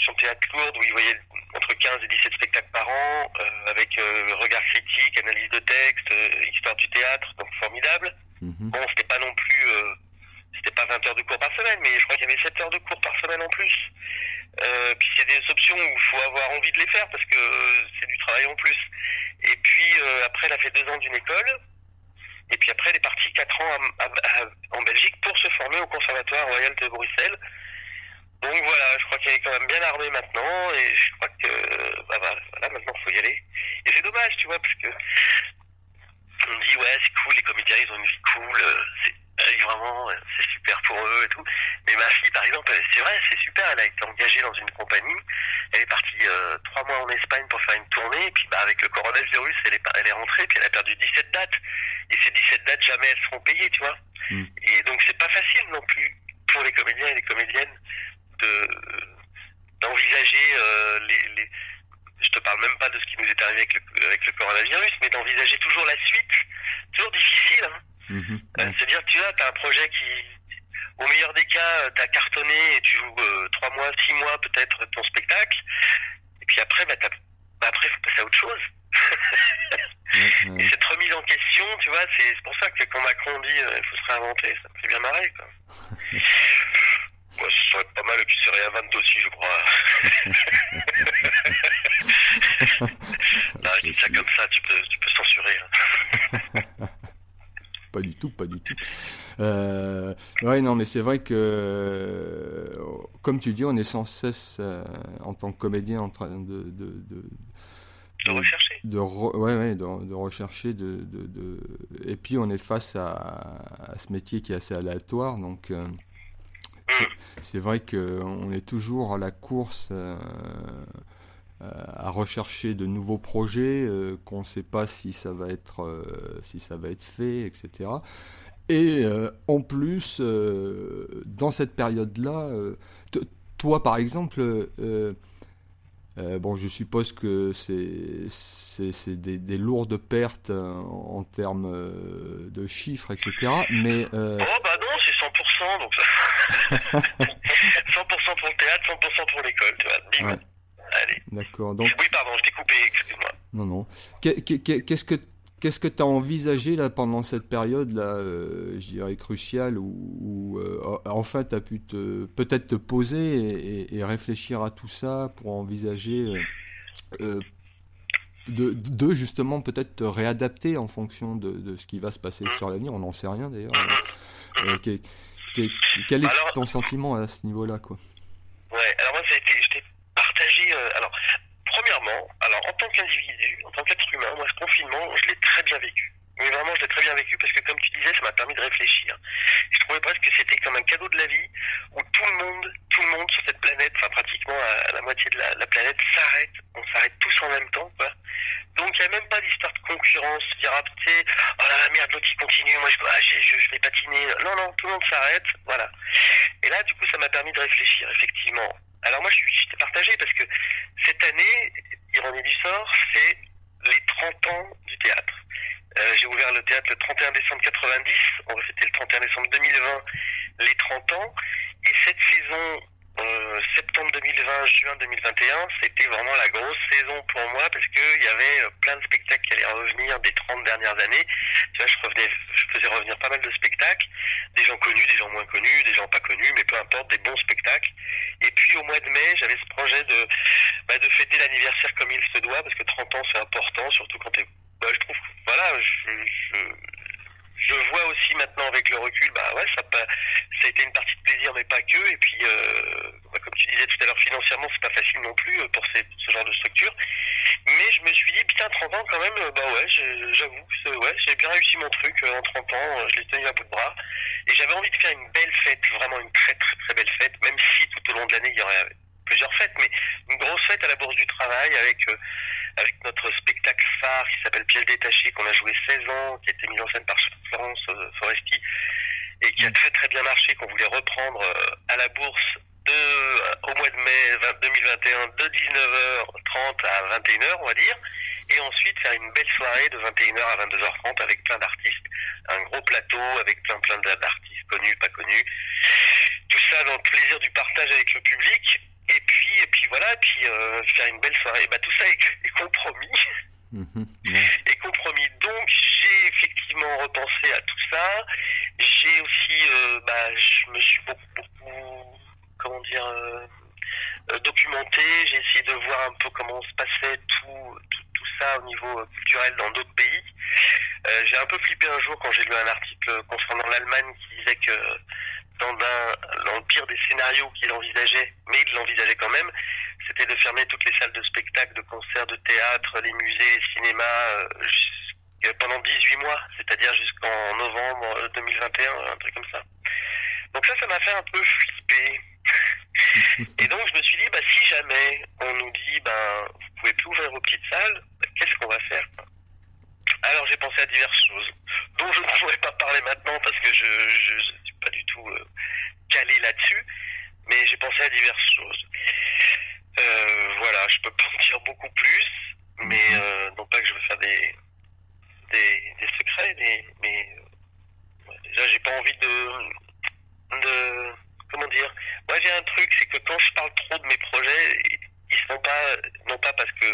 option théâtre lourde où il voyait entre 15 et 17 spectacles par an, euh, avec euh, regard critique, analyse de texte, euh, histoire du théâtre, donc formidable. Mhm. Bon, c'était pas non plus, euh, c'était pas 20 heures de cours par semaine, mais je crois qu'il y avait 7 heures de cours par semaine en plus. Euh, puis c'est des options où il faut avoir envie de les faire parce que euh, c'est du travail en plus. Et puis euh, après, elle a fait deux ans d'une école. Et puis après, elle est partie 4 ans à- à- à- en Belgique pour se former au Conservatoire Royal de Bruxelles. Donc voilà, je crois qu'elle est quand même bien armée maintenant et je crois que bah, bah, voilà, maintenant il faut y aller. Et c'est dommage, tu vois, parce que on dit ouais c'est cool, les comédiens ils ont une vie cool, euh, c'est euh, vraiment euh, c'est super pour eux et tout. Mais ma fille par exemple, elle- c'est vrai, c'est super, elle a été engagée dans une compagnie, elle est partie euh, trois mois en Espagne pour faire une tournée, et puis bah, avec le coronavirus elle est, elle est rentrée, puis elle a perdu 17 dates. Et ces 17 dates jamais elles seront payées, tu vois. Mm. Et donc c'est pas facile non plus pour les comédiens et les comédiennes de d'envisager euh, les, les je te parle même pas de ce qui nous est arrivé avec le, avec le coronavirus, mais d'envisager toujours la suite, toujours difficile. Hein. Mhm. Euh, Ouais. C'est-à-dire, tu vois, tu as un projet qui, au meilleur des cas, tu as cartonné et tu joues euh, trois mois, six mois peut-être ton spectacle, et puis après, bah, bah, après, faut passer à autre chose. Et cette remise en question, tu vois, c'est pour ça que quand Macron dit euh, il faut se réinventer, ça me fait bien marrer, quoi. Moi, ce serait pas mal qu'il se réinvente aussi, je crois. Non, je dis ça comme ça, tu peux, tu peux censurer. hein. Tout, pas du tout. Euh, ouais, non, mais c'est vrai que, comme tu dis, on est sans cesse, en tant que comédien, en train de, de, de rechercher. De, ouais, ouais, de, rechercher. De, Et puis on est face à, ce métier qui est assez aléatoire. Donc euh, c'est vrai qu'on est toujours à la course euh, euh, à rechercher de nouveaux projets qu'on ne sait pas si ça va être, si ça va être fait, etc. Et en plus, dans cette période-là, toi par exemple, euh, bon, je suppose que c'est des, lourdes pertes euh, en termes euh, de chiffres, etc. Mais oh bah non, c'est 100%, donc 100% pour le théâtre, 100% pour l'école, tu vois. Allez. D'accord. Donc. Oui, pardon, je t'ai coupé, excuse-moi. Non, non. Qu'est-ce que Qu'est-ce que tu as envisagé là pendant cette période là, euh, je dirais cruciale où, euh, enfin tu as pu peut-être te poser et, réfléchir à tout ça pour envisager euh, de, justement peut-être te réadapter en fonction de, ce qui va se passer sur l'avenir. On n'en sait rien d'ailleurs. quel est ton sentiment à ce niveau-là quoi Ouais, alors moi je t'ai partagé alors premièrement, alors en tant qu'individu, en tant qu'être humain, moi ce confinement, je l'ai très bien vécu. Mais vraiment, je l'ai très bien vécu parce que, comme tu disais, ça m'a permis de réfléchir. Je trouvais presque que c'était comme un cadeau de la vie où tout le monde, tout le monde sur cette planète, enfin pratiquement à la moitié de la, planète, s'arrête. On s'arrête tous en même temps, quoi. Donc il n'y a même pas d'histoire de concurrence, dire ah, oh la merde, l'autre il continue, moi je, ah, je, je vais patiner. Non, non, tout le monde s'arrête, voilà. Et là, du coup, ça m'a permis de réfléchir, effectivement. Alors moi, je suis partagé parce que cette année, ironie du sort, c'est les 30 ans du théâtre. Euh, j'ai ouvert le théâtre le 31 décembre 90, on va fêter le 31 décembre 2020 les 30 ans, et cette saison euh, septembre 2020, juin 2021, c'était vraiment la grosse saison pour moi parce qu'il y avait euh, plein de spectacles qui allaient revenir des 30 dernières années. Tu vois, je, revenais, je faisais revenir pas mal de spectacles, des gens connus, des gens moins connus, des gens pas connus, mais peu importe, des bons spectacles. Et puis au mois de mai, j'avais ce projet de, bah, de fêter l'anniversaire comme il se doit parce que 30 ans c'est important, surtout quand tu bah, je trouve, voilà, je je vois aussi maintenant avec le recul, bah ouais, ça, ça a été une partie de plaisir, mais pas que. Et puis, euh, bah, comme tu disais tout à l'heure, financièrement, c'est pas facile non plus euh, pour, ces, ce genre de structure. Mais je me suis dit, putain, 30 ans quand même, euh, bah ouais, j'avoue, ouais, j'ai bien réussi mon truc en 30 ans, je l'ai tenu à bout de bras. Et j'avais envie de faire une belle fête, vraiment une très très très belle fête, même si tout au long de l'année, il y aurait plusieurs fêtes, mais une grosse fête à la Bourse du Travail avec avec notre spectacle phare qui s'appelle Piège détaché, qu'on a joué 16 ans, qui a été mis en scène par Florence euh, Foresti, et qui a très très bien marché, qu'on voulait reprendre euh, à la bourse euh, au mois de mai 2021 de 19h30 à 21h, on va dire, et ensuite faire une belle soirée de 21h à 22h30 avec plein d'artistes, un gros plateau avec plein plein d'artistes connus, pas connus, tout ça dans le plaisir du partage avec le public, et puis, et puis voilà, et puis euh, faire une belle soirée. Bah, tout ça est, compromis. Mhm, est compromis. Donc j'ai effectivement repensé à tout ça. J'ai aussi, euh, bah, je me suis beaucoup, beaucoup comment dire, euh, documenté. J'ai essayé de voir un peu comment se passait tout, tout, tout ça au niveau culturel dans d'autres pays. j'ai un peu flippé un jour quand j'ai lu un article concernant l'Allemagne qui disait que dans, le pire des scénarios qu'il envisageait, mais il l'envisageait quand même, c'était de fermer toutes les salles de spectacle, de concerts, de théâtre, les musées, les cinémas, euh, pendant 18 mois, c'est-à-dire jusqu'en novembre 2021, un truc comme ça. Donc ça, ça m'a fait un peu flipper. Et donc je me suis dit, bah, si jamais on nous dit, ben, vous pouvez plus ouvrir vos petites salles, qu'est-ce qu'on va faire alors j'ai pensé à diverses choses dont je ne pourrais pas parler maintenant parce que je ne suis pas du tout euh, calé là-dessus, mais j'ai pensé à diverses choses. Euh, voilà, je peux pas en dire beaucoup plus, mais mhm. euh, non pas que je veux faire des, des, secrets, mais, mais déjà j'ai pas envie de, de comment dire. Moi j'ai un truc, c'est que quand je parle trop de mes projets, ils ne sont pas, non pas parce que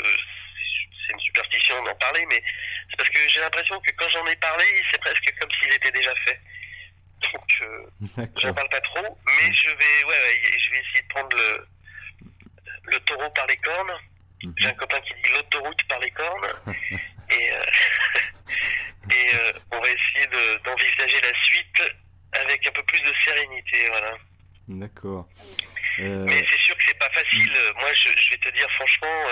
c'est une superstition d'en parler, mais c'est parce que j'ai l'impression que quand j'en ai parlé, c'est presque comme s'il était déjà fait. Donc, euh, j'en parle pas trop, mais je vais, ouais, je vais essayer de prendre le, le taureau par les cornes. Mhm. J'ai un copain qui dit l'autoroute par les cornes. et, euh, Et euh, on va essayer d'envisager la suite avec un peu plus de sérénité, voilà. D'accord. Euh, Mais c'est sûr que c'est pas facile. Moi, je, vais te dire franchement,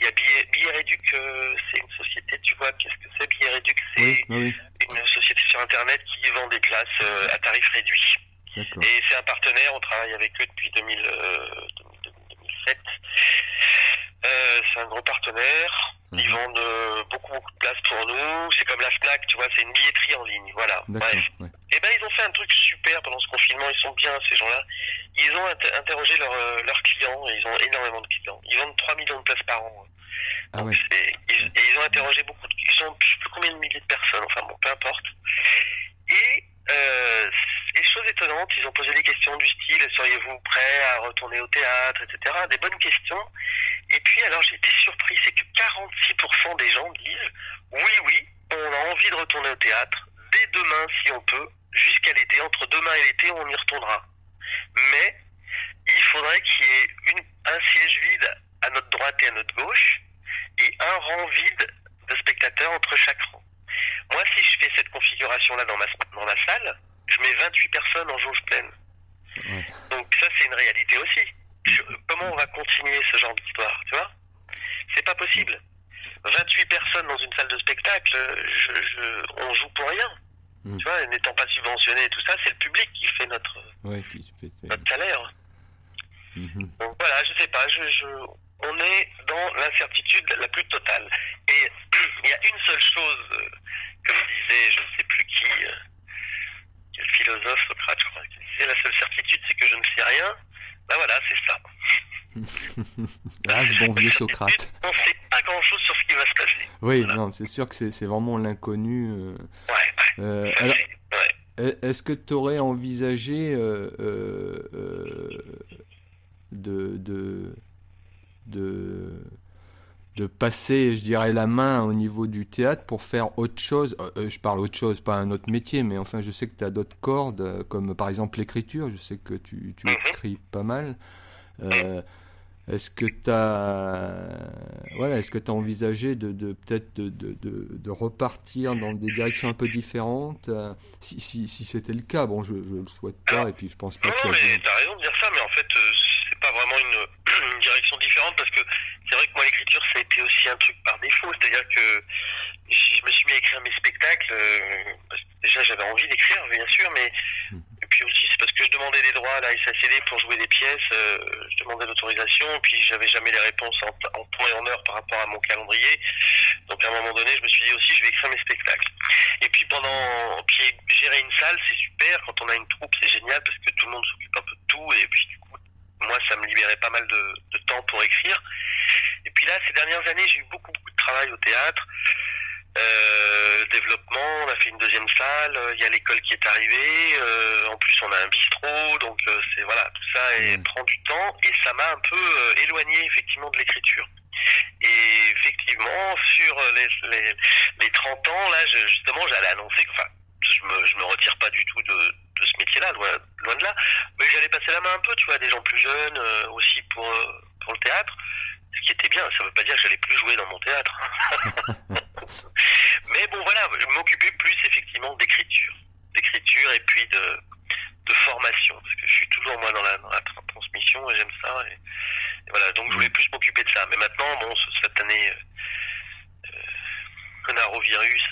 il y a Billet, Réduc, c'est une société, tu vois, qu'est-ce que c'est Billet Réduc C'est une société sur Internet qui vend des places à tarif réduit. Et c'est un partenaire, on travaille avec eux depuis 2000, 2007. Euh, c'est un gros partenaire. Ils mhm. vendent euh, beaucoup, beaucoup de places pour nous. C'est comme la Fnac, tu vois, c'est une billetterie en ligne. Voilà. Bref. Et eh ben, ils ont fait un truc super pendant ce confinement. Ils sont bien, ces gens-là. Ils ont interrogé euh, leurs clients. Et ils ont énormément de clients. Ils vendent 3 millions de places par an. Ah ouais. et, ils ont interrogé beaucoup de, ils ont je sais plus combien de milliers de personnes. Enfin bon, peu importe. Et euh, et chose étonnante, ils ont posé des questions du style seriez-vous prêt à retourner au théâtre, etc. Des bonnes questions. Et puis alors j'ai été surpris, c'est que 46% des gens disent oui, oui, on a envie de retourner au théâtre dès demain si on peut, jusqu'à l'été. Entre demain et l'été, on y retournera. Mais il faudrait qu'il y ait une, un siège vide à notre droite et à notre gauche et un rang vide de spectateurs entre chaque rang. Moi, si je fais cette configuration-là dans ma, dans la salle, je mets 28 personnes en jauge pleine. Donc ça, c'est une réalité aussi. comment on va continuer ce genre d'histoire, tu vois? C'est pas possible. 28 personnes dans une salle de spectacle, je, on joue pour rien. Mm. Tu vois, n'étant pas subventionné et tout ça, c'est le public qui fait notre, notre salaire. Mm-hmm. Donc voilà, je sais pas, je, on est dans l'incertitude la plus totale. Et il y a une seule chose, euh, comme disait je ne sais plus qui, euh, quel philosophe, Socrate, je crois, qui disait la seule certitude c'est que je ne sais rien. Ben voilà, c'est ça. ah, ce bon vieux Socrate. On ne sait pas grand chose sur ce qui va se passer. Oui, non, c'est sûr que c'est vraiment l'inconnu. Euh, ouais, ouais. alors, Est-ce que tu aurais envisagé de, de de, de passer, je dirais, la main au niveau du théâtre pour faire autre chose. Euh, euh, je parle autre chose, pas un autre métier, mais enfin, je sais que tu as d'autres cordes, euh, comme par exemple l'écriture. Je sais que tu, tu mhm. écris pas mal. est-ce que tu as, voilà, est-ce que tu envisagé de, de peut-être de, de, de, repartir dans des directions un peu différentes Si, si, si c'était le cas, bon, je, je le souhaite pas, et puis je pense pas que ça. Non, mais t'as raison de dire ça, mais en fait, c'est pas vraiment une, une, direction différente parce que c'est vrai que moi l'écriture ça a été aussi un truc par défaut, c'est-à-dire que si je me suis mis à écrire mes spectacles, euh, déjà j'avais envie d'écrire bien sûr, mais hmm. et puis aussi c'est parce que je demandais des droits à la SACD pour jouer des pièces, euh, je demandais l'autorisation, puis j'avais jamais les réponses en, en, temps et en heure par rapport à mon calendrier, donc à un moment donné je me suis dit aussi je vais écrire mes spectacles. Et puis pendant, puis gérer une salle c'est super, quand on a une troupe c'est génial parce que tout le monde s'occupe un peu de tout et puis du coup moi, ça me libérait pas mal de, de, temps pour écrire. Et puis là, ces dernières années, j'ai eu beaucoup, beaucoup de travail au théâtre. Euh, développement, on a fait une deuxième salle, il y a l'école qui est arrivée, euh, en plus on a un bistrot, donc euh, c'est voilà, tout ça et, mmh. prend du temps et ça m'a un peu euh, éloigné effectivement de l'écriture. Et effectivement, sur les, les, les 30 ans, là, je, justement, j'allais annoncer que, enfin, je me, je me retire pas du tout de, de ce métier-là, loin, loin de là. Mais j'allais passer la main un peu, tu vois, à des gens plus jeunes euh, aussi pour, euh, pour le théâtre. Ce qui était bien, ça veut pas dire que j'allais plus jouer dans mon théâtre. Mais bon, voilà, m'occuper plus effectivement d'écriture. D'écriture et puis de, de formation. Parce que je suis toujours moi dans la, dans la transmission et j'aime ça. Et, voilà, donc je voulais plus m'occuper de ça. Mais maintenant, bon, cette année, euh, euh virus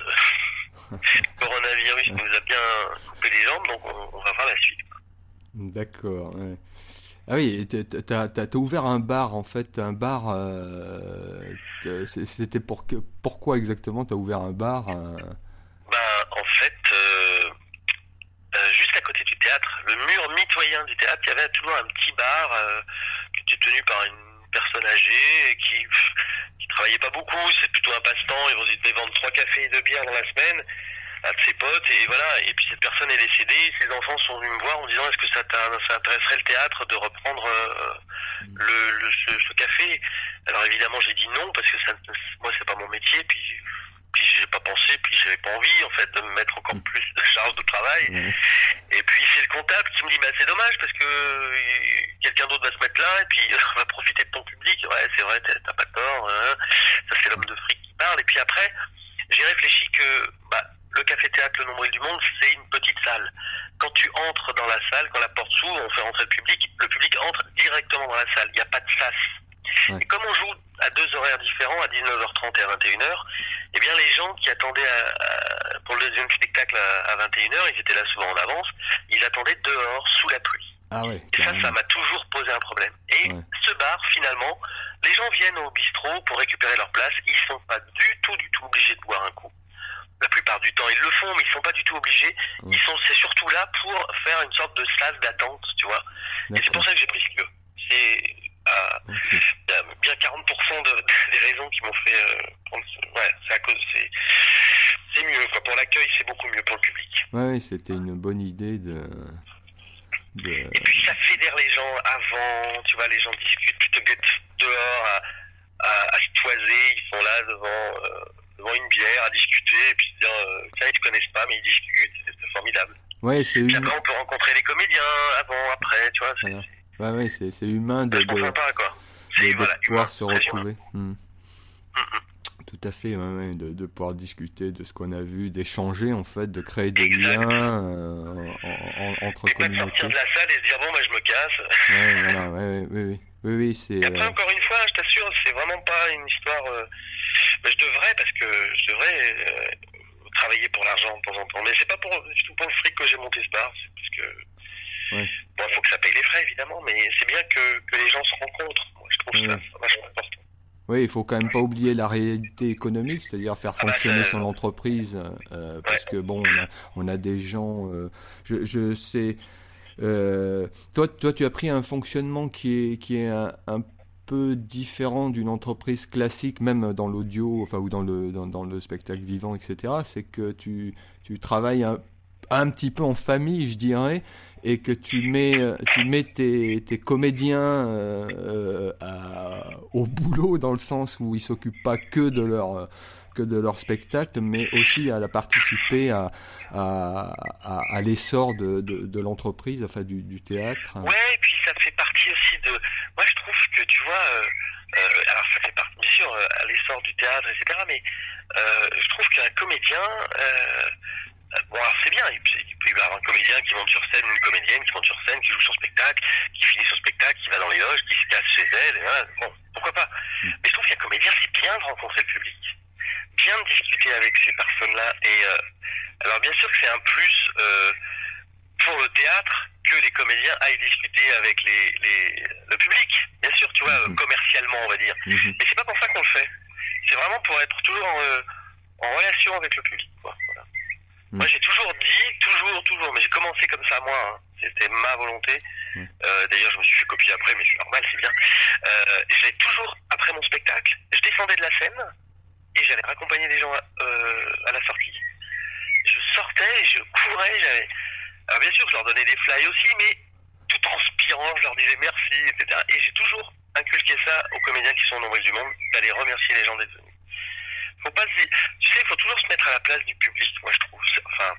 coronavirus nous a bien coupé les jambes, donc on, va voir la suite. D'accord. Ah oui, t'as as, ouvert un bar en fait, un bar. Euh, c'était pour que, pourquoi exactement t'as ouvert un bar euh? Ben en fait, euh, juste à côté du théâtre, le mur mitoyen du théâtre, il y avait toujours un petit bar qui était tenu par une personne âgée et qui qui travaillait pas beaucoup, c'est plutôt un passe-temps, ils vont vendre trois cafés et deux bières dans la semaine à de ses potes. Et voilà. Et puis cette personne est décédée. Ses enfants sont venus me voir en disant est-ce que ça t'intéresserait le théâtre de reprendre euh, le, le ce, café? Alors évidemment j'ai dit non parce que ça, moi c'est pas mon métier. Puis puis j'ai pas pensé puis j'avais pas envie en fait de me mettre encore plus de charge de travail et puis c'est le comptable qui me dit bah c'est dommage parce que euh, quelqu'un d'autre va se mettre là et puis va profiter de ton public ouais c'est vrai t'as pas tort hein. ça c'est l'homme de fric qui parle et puis après j'ai réfléchi que bah, le café-théâtre Le Nombril du Monde, c'est une petite salle. Quand tu entres dans la salle, quand la porte s'ouvre, on fait rentrer le public, le public entre directement dans la salle. Il n'y a pas de sas. Et comme on joue à deux horaires différents, à 19h30 et à 21h, eh bien les gens qui attendaient pour le deuxième spectacle à, 21h, ils étaient là souvent en avance, ils attendaient dehors sous la pluie. Ah et ça, ça m'a toujours posé un problème. Et ce bar, finalement, les gens viennent au bistrot pour récupérer leur place, ils sont pas du tout, du tout obligés de boire un coup. La plupart du temps, ils le font, mais ils sont pas du tout obligés. Ils sont, c'est surtout là pour faire une sorte de sas d'attente, tu vois. Et c'est pour ça que j'ai pris ce lieu. C'est il y a bien 40% de, des raisons qui m'ont fait euh, prendre ce... Ouais, c'est à cause... C'est, c'est mieux, quoi. Pour l'accueil, c'est beaucoup mieux pour le public. Ouais, c'était une bonne idée de... de... Et puis ça fédère les gens avant, tu vois, les gens discutent plutôt que dehors à, à, à se toiser, ils sont là devant, euh, devant une bière à discuter, et puis dire, euh, tiens, ils te connaissent pas, mais ils discutent, c'est, formidable. Ouais, c'est une... après, on peut rencontrer les comédiens avant, après, tu vois, c'est... Voilà. Ouais, ouais, c'est, c'est humain de, de, pas, quoi. de, de voilà, pouvoir se retrouver. Hmm. Tout à fait, ouais, ouais, de, de pouvoir discuter de ce qu'on a vu, d'échanger en fait, de créer des exact. liens euh, en, en, entre et communautés. pas de sortir de la salle et se dire bon, bah, je me casse. Ouais, voilà, ouais, oui, oui, oui, oui, c'est. Après, euh, encore une fois, je t'assure, c'est vraiment pas une histoire. Euh... Mais je devrais, parce que je devrais euh, travailler pour l'argent de temps en temps. Mais c'est pas pour, du tout pour le fric que j'ai monté ce bar, c'est parce que. Ouais. Bon, il faut que ça paye les frais, évidemment, mais c'est bien que, que les gens se rencontrent. Moi, je trouve Ouais. ça vachement important. Oui, il faut quand même pas oublier la réalité économique, c'est-à-dire faire Ah bah, fonctionner son euh, entreprise, euh, parce que bon, on a, on a des gens. euh, je, je sais. euh, toi, toi, tu as pris un fonctionnement qui est qui est un, un peu différent d'une entreprise classique, même dans l'audio, enfin ou dans le dans, dans le spectacle vivant, etc. C'est que tu tu travailles un, un petit peu en famille, je dirais, et que tu mets, euh, tu mets tes, comédiens euh, euh, au boulot dans le sens où ils s'occupent pas que de leur que de leur spectacle, mais aussi à la participer à, à, l'essor de, de, l'entreprise, enfin du, théâtre. Ouais, et puis ça fait partie aussi de. Moi, je trouve que tu vois. Alors, ça fait partie, bien sûr, à l'essor du théâtre, etc. Mais je trouve qu'un comédien. Bon, alors c'est bien. Il y avoir un comédien qui monte sur scène, une comédienne qui monte sur scène, qui joue son spectacle, qui finit son spectacle, qui va dans les loges, qui se casse chez elle. Et voilà. Bon, pourquoi pas. Mais je trouve qu'un comédien, c'est bien de rencontrer le public, bien de discuter avec ces personnes-là. Et euh, alors, bien sûr que c'est un plus. Euh, pour le théâtre que les comédiens aillent discuter avec les, les, le public, bien sûr, tu vois, Mhm. commercialement, on va dire. Mhm. Mais c'est pas pour ça qu'on le fait. C'est vraiment pour être toujours en, euh, en relation avec le public. Quoi. Mhm. Moi, j'ai toujours dit, toujours, toujours, mais j'ai commencé comme ça, moi. hein. C'était ma volonté. Mhm. Euh, D'ailleurs, je me suis fait copier après, mais c'est normal, c'est bien. Euh, j'ai toujours, après mon spectacle, je descendais de la scène et j'allais raccompagner des gens euh, à la sortie. Je sortais, je courais, j'avais. Alors bien sûr, je leur donnais des fly aussi, mais tout transpirant, je leur disais merci, etc. Et j'ai toujours inculqué ça aux comédiens qui sont au nombril du monde, d'aller remercier les gens d'être venus. Faut pas se tu sais, il faut toujours se mettre à la place du public, moi je trouve. Enfin,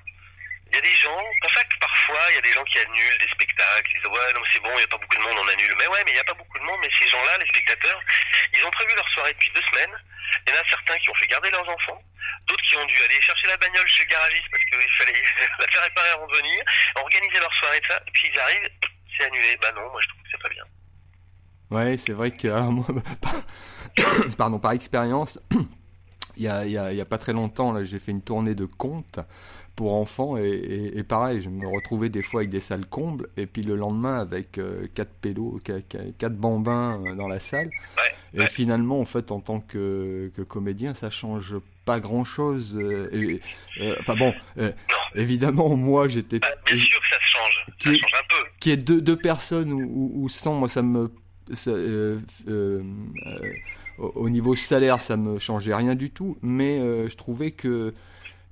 il y a des gens, c'est pour ça que parfois il y a des gens qui annulent des spectacles, ils disent ouais non c'est bon, il n'y a pas beaucoup de monde, on annule. Mais ouais, mais il n'y a pas beaucoup de monde, mais ces gens-là, les spectateurs, ils ont prévu leur soirée depuis deux semaines. Il y en a certains qui ont fait garder leurs enfants, d'autres qui ont dû aller chercher la bagnole chez le garagiste parce qu'il fallait la faire réparer avant de venir, organiser leur soirée ça, et puis ils arrivent, c'est annulé. Bah non, moi je trouve que c'est pas bien. Ouais, c'est vrai que alors, moi, par- pardon, par expérience, il y a, il y, a, il y a pas très longtemps, là, j'ai fait une tournée de contes pour enfants et, et, et pareil, je me retrouvais des fois avec des salles combles et puis le lendemain avec euh, quatre pélos, quatre, quatre bambins euh, dans la salle. Ouais, Et finalement, en fait, en tant que, que comédien, ça change pas grand chose. et, euh, enfin bon, euh, évidemment, moi, j'étais Bah, bien sûr que ça change, ça Qui- change un peu. qu'il y ait deux, deux personnes ou, ou, ou 100, moi ça me. ça, euh, euh, euh, au au niveau salaire, ça me changeait rien du tout, mais euh, je trouvais que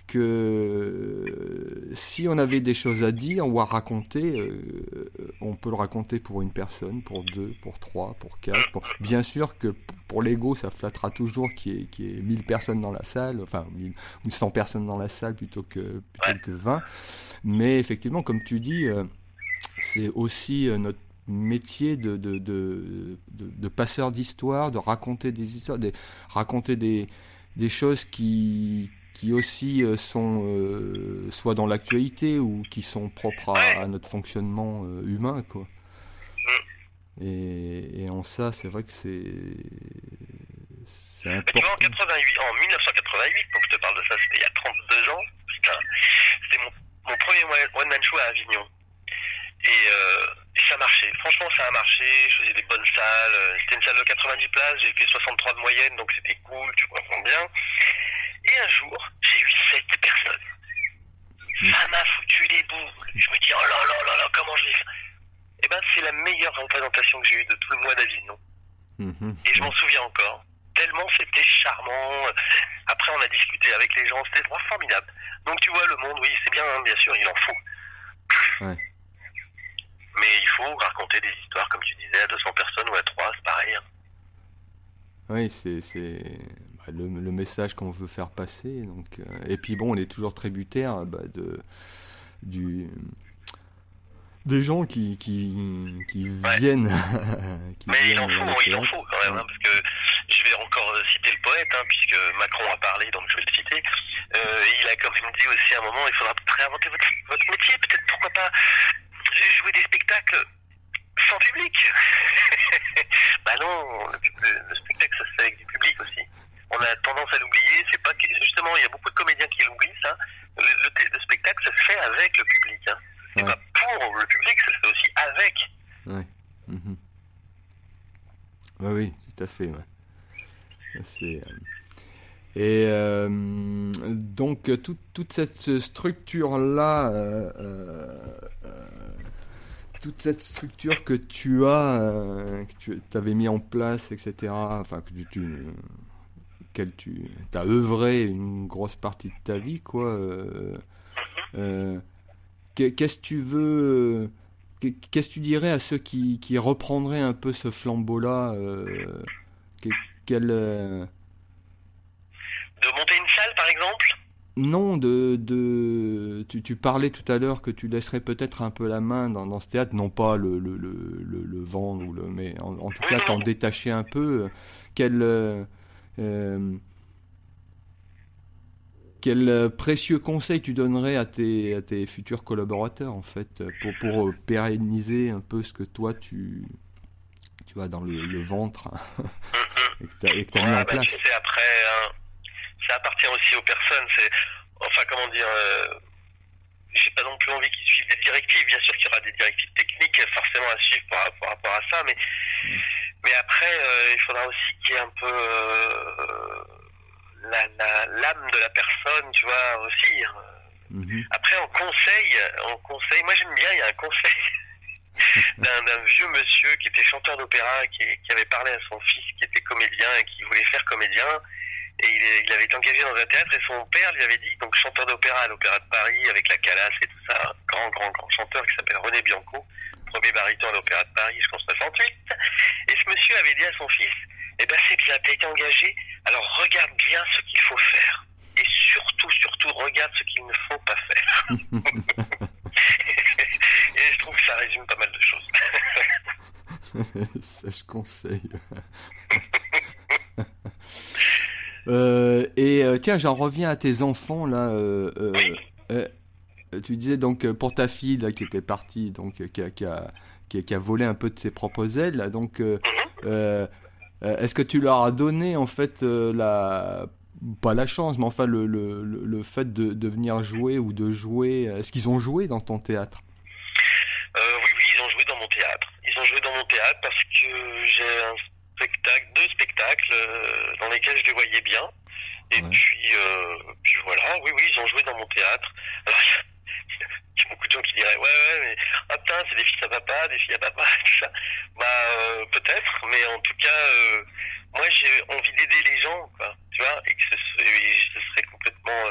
que si on avait des choses à dire ou à raconter, euh, on peut le raconter pour une personne, pour deux, pour trois, pour quatre. Bien sûr que pour l'ego, ça flattera toujours qu'il y, ait- qu'il y ait 1000 personnes dans la salle, enfin 1000 ou 100 personnes dans la salle plutôt que, plutôt que 20. Mais effectivement, comme tu dis, euh, c'est aussi notre métier de, de, de, de, de passeur d'histoire, de raconter des histoires, de raconter des, des choses qui, qui aussi euh, sont euh, soit dans l'actualité ou qui sont propres à, à notre fonctionnement euh, humain, quoi. Et, et en ça, c'est vrai que c'est c'est Mais tu vois, en, important. 88, en 1988, donc je te parle de ça, c'était il y a 32 ans, c'était mon, mon premier one-man show à Avignon. Et, euh, et ça marchait, franchement ça a marché, je faisais des bonnes salles, euh, c'était une salle de 90 places, j'ai fait 63 de moyenne, donc c'était cool, tu comprends bien. Et un jour, j'ai eu 7 personnes. Ça m'a foutu des boules. Je me dis, oh là là là là, comment je vais faire? Eh ben, c'est la meilleure représentation que j'ai eue de tout le mois d'Avignon. Mhm. Et je m'en souviens encore. Tellement c'était charmant. Après, on a discuté avec les gens. C'était vraiment formidable. Donc, tu vois, le monde, oui, c'est bien, hein, bien sûr, il en faut. Ouais. Mais il faut raconter des histoires, comme tu disais, à 200 personnes ou à 3, c'est pareil. hein. Oui, c'est c'est bah, le, le message qu'on veut faire passer. Donc, euh, et puis bon, on est toujours tributaire bah, de du des gens qui qui, qui Ouais. viennent. qui Mais il en faut, il en faut quand même, hein, parce que je vais encore euh, citer le poète, hein, puisque Macron a parlé, donc je vais le citer. Euh, il a quand même dit aussi à un moment, il faudra peut-être réinventer votre, votre métier, peut-être pourquoi pas jouer des spectacles sans public. bah non, le, le spectacle ça se fait avec du public aussi. On a tendance à l'oublier, c'est pas que, justement, il y a beaucoup de comédiens qui l'oublient ça. Le, le thé- le spectacle ça se fait avec le public. Hein. C'est Ouais. pas pour le public, ça se fait aussi avec. Mhm. Ouais, oui, tout à fait. Ouais. C'est, euh, Et euh, donc toute, toute cette structure-là, euh, toute cette structure que tu as, euh, que tu avais mis en place, etc., enfin que tu, tu qu'elle tu as œuvré une grosse partie de ta vie, quoi. euh, euh, qu'est- Qu'est-ce que tu veux Qu'est- Qu'est-ce que tu dirais à ceux qui, qui reprendraient un peu ce flambeau-là euh, que- quel, euh, De monter une salle, par exemple Non, de, de tu, tu parlais tout à l'heure que tu laisserais peut-être un peu la main dans, dans ce théâtre, non pas le, le, le, le, ou le, mais en, en tout cas t'en détacher un peu. Quel, euh, euh, quel euh, précieux conseil tu donnerais à tes, à tes futurs collaborateurs, en fait, pour, pour pérenniser un peu ce que toi tu, tu as dans le, ventre et que tu as, et que t'as mis en bah, place? Tu sais, après, hein, ça appartient aussi aux personnes. C'est, enfin, comment dire, euh, j'ai pas non plus envie qu'ils suivent des directives. Bien sûr qu'il y aura des directives techniques forcément à suivre par, par rapport à ça, mais, mais après, euh, il faudra aussi qu'il y ait un peu euh, la, la, l'âme de la personne, tu vois, aussi. hein. Mhm. Après, en conseil, en conseil, moi j'aime bien, il y a un conseil d'un, d'un vieux monsieur qui était chanteur d'opéra, qui, qui avait parlé à son fils qui était comédien et qui voulait faire comédien. Et il, avait été engagé dans un théâtre et son père lui avait dit, donc chanteur d'opéra à l'Opéra de Paris avec la Calas et tout ça, un grand, grand, grand chanteur qui s'appelle René Bianco, premier baryton à l'Opéra de Paris jusqu'en 68. Et ce monsieur avait dit à son fils, eh ben c'est bien, t'as été engagé, alors regarde bien ce qu'il faut faire. Et surtout, surtout, regarde ce qu'il ne faut pas faire. et je trouve que ça résume pas mal de choses. Sage conseil. Euh, et euh, tiens, j'en reviens à tes enfants là. euh, euh, Oui. euh, tu disais donc euh, pour ta fille là qui était partie, donc euh, qui a, qui a, qui a, qui a volé un peu de ses propres ailes. Là, donc, euh, euh, euh, est-ce que tu leur as donné en fait euh, la pas la chance, mais enfin le, le, le, fait de, de venir jouer ou de jouer. Est-ce qu'ils ont joué dans ton théâtre? Euh, oui, oui, ils ont joué dans mon théâtre. Ils ont joué dans mon théâtre parce que j'ai un spectacle, deux spectacles euh, dans lesquels je les voyais bien. Et Ouais. puis, euh, puis voilà, oui, oui, ils ont joué dans mon théâtre. Alors, il y a- beaucoup de gens qui diraient, ouais, ouais, mais ah putain, c'est des filles à papa, des filles à papa, tout ça. Bah, euh, peut-être, mais en tout cas, moi, j'ai envie d'aider les gens, quoi, tu vois, et que ce, et ce serait complètement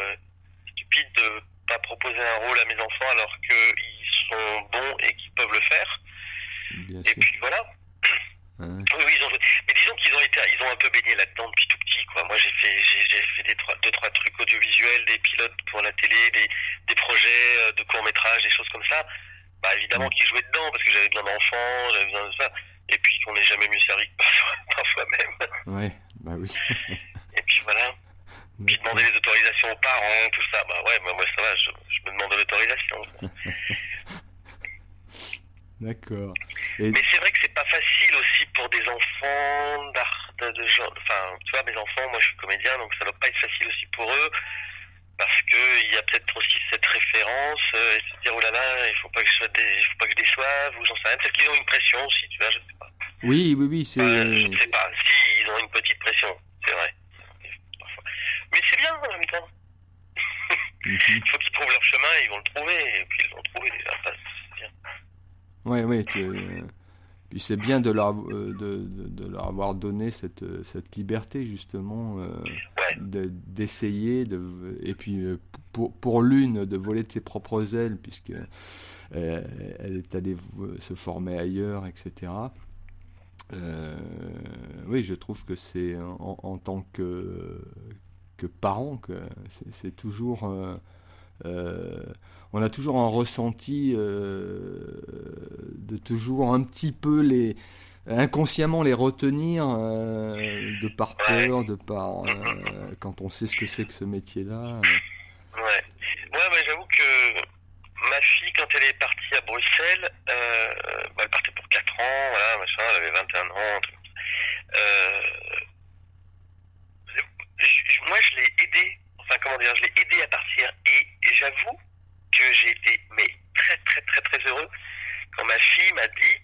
stupide de pas proposer un rôle à mes enfants alors qu'ils sont bons et qu'ils peuvent le faire. Bien Et sûr. puis voilà. Hein. Oui, oui, ils ont joué. Mais disons qu'ils ont été, ils ont un peu baigné là-dedans depuis tout petit, quoi. Moi, j'ai fait, j'ai, fait des trois, deux, trois trucs audiovisuels, des pilotes pour la télé, des, des projets euh, de courts métrages, des choses comme ça. Bah, évidemment qu'ils jouaient dedans parce que j'avais besoin d'enfants, j'avais besoin de ça. Et puis qu'on n'est jamais mieux servi que par, soi- par soi-même. Ouais, bah oui. Et puis voilà. Puis demander les autorisations aux parents, tout ça. Bah ouais, moi, ça va, je, me demande l'autorisation. D'accord. Mais c'est vrai que c'est pas facile aussi pour des enfants d'art, de, de, enfin, tu vois, mes enfants, moi je suis comédien, donc ça doit pas être facile aussi pour eux, parce que il y a peut-être aussi cette référence, euh, et se dire, oh là là, il faut pas que je sois, il faut pas que je déçoive, ou j'en sais rien, peut-être qu'ils ont une pression aussi, tu vois, je sais pas. Oui, oui, oui, c'est. Euh, je ne sais pas, si, ils ont une petite pression, c'est vrai. Mais c'est bien en même temps. Mhm. Il faut qu'ils trouvent leur chemin, ils vont le trouver, et puis ils l'ont trouvé déjà, c'est bien. Oui, oui. Puis c'est bien de leur, euh, de, de, leur avoir donné cette, cette liberté, justement, euh, d'essayer, de, et puis euh, pour, pour l'une, de voler de ses propres ailes, puisque elle est allée se former ailleurs, etc. oui, je trouve que c'est en, en, tant que, que parent que c'est toujours on a toujours un ressenti euh, de toujours un petit peu les inconsciemment les retenir euh, de par peur, de par euh, quand on sait ce que c'est que ce métier-là. Ouais, ouais, j'avoue que ma fille, quand elle est partie à Bruxelles, bah, elle partait pour 4 ans, voilà, machin, elle avait 21 ans, moi, je l'ai aidé, enfin, comment dire, je l'ai aidé à partir. et j'avoue que j'ai été mais très très très très heureux quand ma fille m'a dit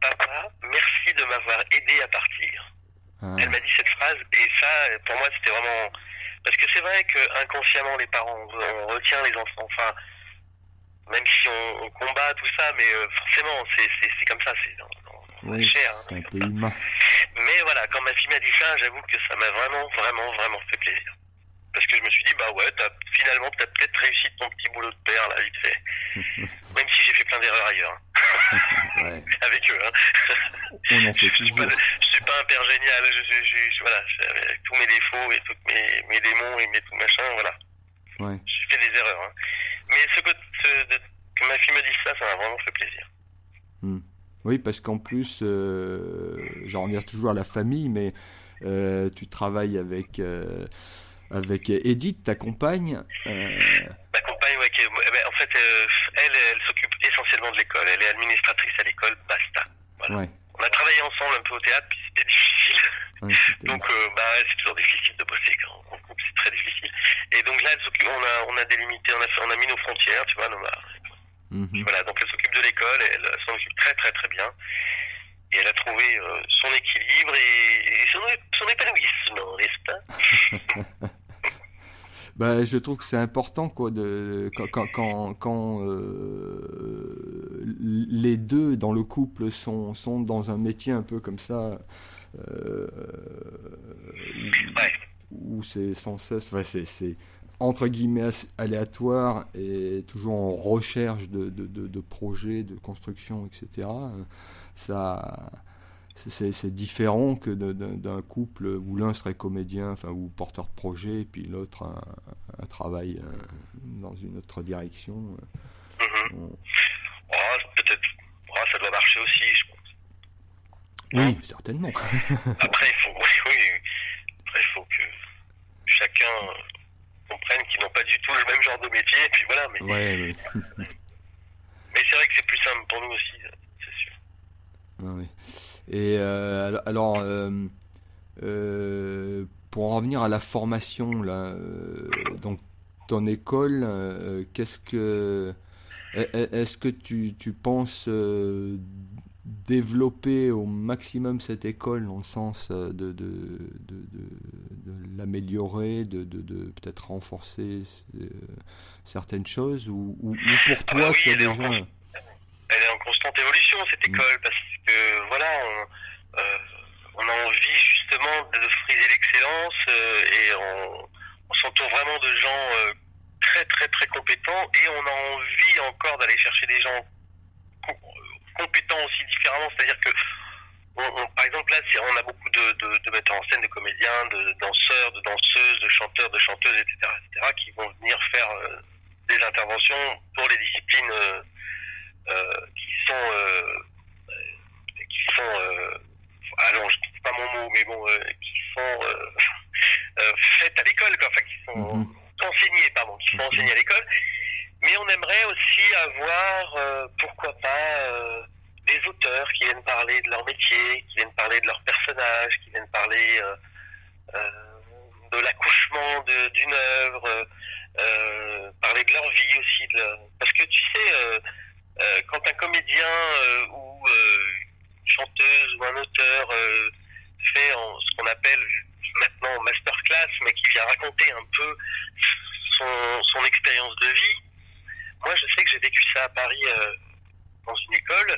papa merci de m'avoir aidé à partir. Ah. Elle m'a dit cette phrase et ça pour moi c'était vraiment parce que c'est vrai que inconsciemment les parents on retient les enfants enfin même si on, combat tout ça mais euh, forcément c'est comme ça c'est oui, cher, hein, un peu humain. Mais voilà, quand ma fille m'a dit ça, j'avoue que ça m'a vraiment, vraiment, vraiment fait plaisir parce que je me suis dit, bah ouais, as, finalement, tu as peut-être réussi ton petit boulot de père, là, vite fait. Même si j'ai fait plein d'erreurs ailleurs. Hein. Avec eux. Hein. On en fait je, suis pas, je suis pas un père génial, je, je, voilà, avec tous mes défauts et tous mes, mes démons et mes tout machin, voilà. Ouais. J'ai fait des erreurs. Hein. Mais ce que, ce, que ma fille me dise ça, ça m'a vraiment fait plaisir. Hmm. Oui, parce qu'en plus, euh, j'en reviens toujours à la famille, mais euh, tu travailles avec... Euh, avec Edith, ta compagne. Euh... Ma compagne, ouais, eh ben, en fait, euh, elle, elle s'occupe essentiellement de l'école. Elle est administratrice à l'école, basta. Voilà. On a travaillé ensemble un peu au théâtre, puis c'était difficile. donc, euh, bah, c'est toujours difficile de bosser quand on couple, c'est très difficile. Et donc là, elle on a, on a délimité, on a, fait, on a mis nos frontières, tu vois, nos, mm Voilà, donc elle s'occupe de l'école, elle s'en occupe très très très bien et elle a trouvé euh, son équilibre et, son, son, épanouissement, n'est-ce pas? bah, je trouve que c'est important quoi de quand quand, quand euh, les deux dans le couple sont sont dans un métier un peu comme ça euh, ouais. où c'est sans cesse enfin, c'est entre guillemets aléatoire et toujours en recherche de, de, de, de projets, de construction, etc ça c'est différent que d'un couple où l'un serait comédien enfin, ou porteur de projet et puis l'autre un, travail euh, dans une autre direction. Mm-hmm. oh, Peut-être, oh, ça doit marcher aussi, je pense. Oui, hein certainement. Après, il faut, oui, oui. Après, il faut que chacun comprenne qu'ils n'ont pas du tout le même genre de métier, et puis voilà. Mais, ouais, mais c'est vrai que c'est plus simple pour nous aussi. Ah Et euh, alors, euh, euh, pour en revenir à la formation, là, donc ton école, qu'est-ce que est-ce que tu, tu penses développer au maximum cette école dans le sens de, de, de, de, l'améliorer, de, de, peut-être renforcer certaines choses ou, ou, pour toi ah tu as déjà... Elle est en constante évolution cette mm. école parce que voilà, on, euh, on a envie justement d'offrir l'excellence euh, et on, s'entoure vraiment de gens euh, très très très compétents et on a envie encore d'aller chercher des gens compétents aussi différemment, c'est-à-dire que par exemple là, on a beaucoup de, de, de, metteurs en scène, de comédiens, de danseurs, de danseuses, de chanteurs, de chanteuses, etc., etc., qui vont venir faire des interventions pour les disciplines qui sont qui sont, euh, allons, je ne pas mon mot, mais bon, euh, qui sont euh, faites à l'école, quoi. Enfin, qui sont enseignés, pardon, qui sont enseignés à l'école. Mais on aimerait aussi avoir, pourquoi pas, des auteurs qui viennent parler de leur métier, qui viennent parler de leurs personnages, qui viennent parler euh, de l'accouchement d'une œuvre, parler de leur vie aussi. De Parce que tu sais, quand un comédien ou chanteuse ou un auteur fait ce qu'on appelle maintenant masterclass, mais qui vient raconter un peu son, son expérience de vie, moi, je sais que j'ai vécu ça à Paris euh, dans une école.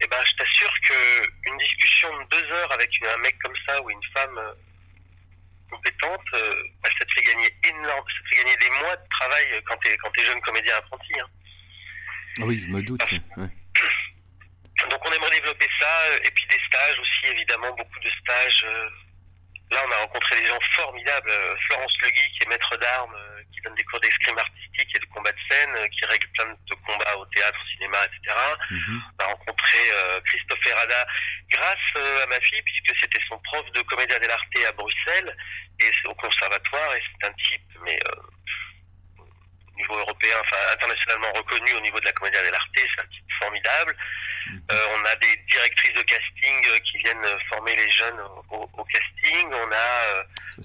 Et eh ben, je t'assure que une discussion de deux heures avec un mec comme ça ou une femme euh, compétente, euh, bah, ça te fait gagner énorme, ça te fait gagner des mois de travail quand t'es quand es jeune comédien apprenti. Hein. Oui, je me doute. Donc, on aimerait développer ça et puis des stages aussi, évidemment, beaucoup de stages. Là, on a rencontré des gens formidables. Florence Legui, qui est maître d'armes, qui donne des cours d'escrime artistique et de combat de scène, euh, qui règle plein de combats au théâtre, au cinéma, etc. Mhm. On a rencontré euh, Christophe Herrada grâce euh, à ma fille, puisque c'était son prof de comédia dell'arte à Bruxelles et au conservatoire, et c'est un type, mais au niveau européen, enfin internationalement reconnu au niveau de la comédia dell'arte, c'est un type formidable. Mhm. on a des directrices de casting qui viennent former les jeunes au, casting. On a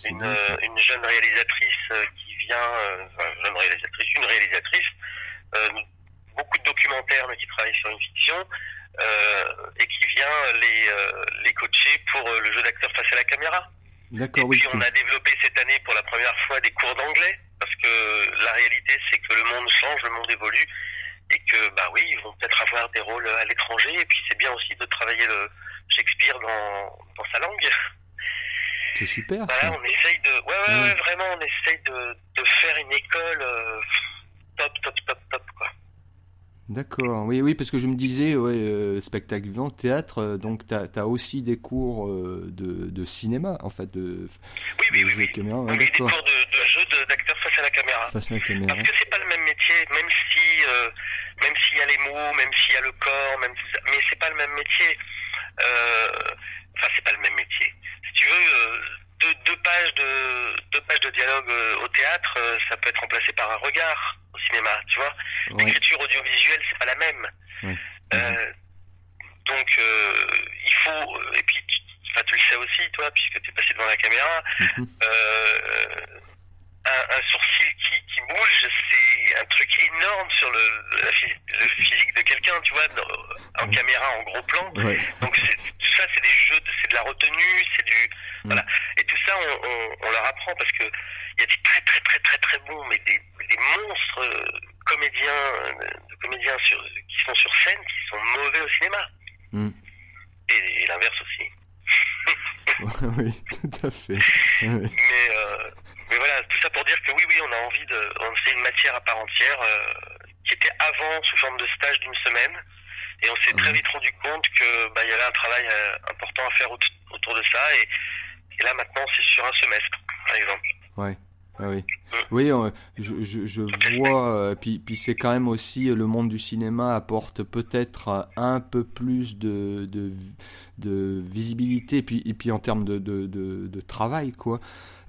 une, une, jeune réalisatrice qui vient, euh, jeune réalisatrice, une réalisatrice, euh, beaucoup de documentaires, mais qui travaille sur une fiction, euh, et qui vient les, les coacher pour le jeu d'acteur face à la caméra. D'accord, oui. Puis on a développé cette année pour la première fois des cours d'anglais, parce que la réalité c'est que le monde change, le monde évolue, et que bah oui, ils vont peut-être avoir des rôles à l'étranger, et puis c'est bien aussi de travailler le Shakespeare dans, dans sa langue. C'est super. ça. on essaye de, ouais, ouais, ouais. vraiment, on essaye de, de faire une école euh, top, top, top, top, quoi. D'accord, oui, oui, parce que je me disais, ouais, euh, spectacle vivant, théâtre, euh, donc tu as, aussi des cours de, de, cinéma, en fait, de, oui, oui, oui, caméra. oui, des cours de, de jeu d'acteur face à la caméra. Face à la caméra. Parce que c'est pas le même métier, même si, même s'il y a les mots, même s'il y a le corps, même, mais c'est pas le même métier. Enfin, c'est pas le même métier tu veux, euh, deux, deux, pages de deux pages de dialogue euh, au théâtre, euh, ça peut être remplacé par un regard au cinéma, tu vois. L'écriture audiovisuelle, c'est pas la même. donc, il faut, et puis, tu, tu le sais aussi, toi, puisque tu es passé devant la caméra. Mhm. Un, un, sourcil qui, qui bouge, c'est un truc énorme sur le, le physique de quelqu'un, tu vois, en caméra, en gros plan. Donc tout ça, c'est des jeux, c'est de la retenue, c'est du voilà. Et tout ça, on, on, leur apprend parce que il y a des très très très très très bons, mais des, des monstres euh, comédiens, euh, de comédiens sur, qui sont sur scène, qui sont mauvais au cinéma. Mm. Et, l'inverse aussi. oui, tout à fait. Mais, euh, mais voilà, tout ça pour dire que oui, oui, on a envie de, fait une matière à part entière euh, qui était avant sous forme de stage d'une semaine. Et on s'est très vite rendu compte que bah, y avait un travail important à faire autour de ça. Et, et là, maintenant, c'est sur un semestre, par exemple. Ouais. Ah oui, oui je, je, je, vois, euh, puis, puis c'est quand même aussi le monde du cinéma apporte peut-être un peu plus de, de, de visibilité, puis, et puis en termes de, de, de, de travail, quoi,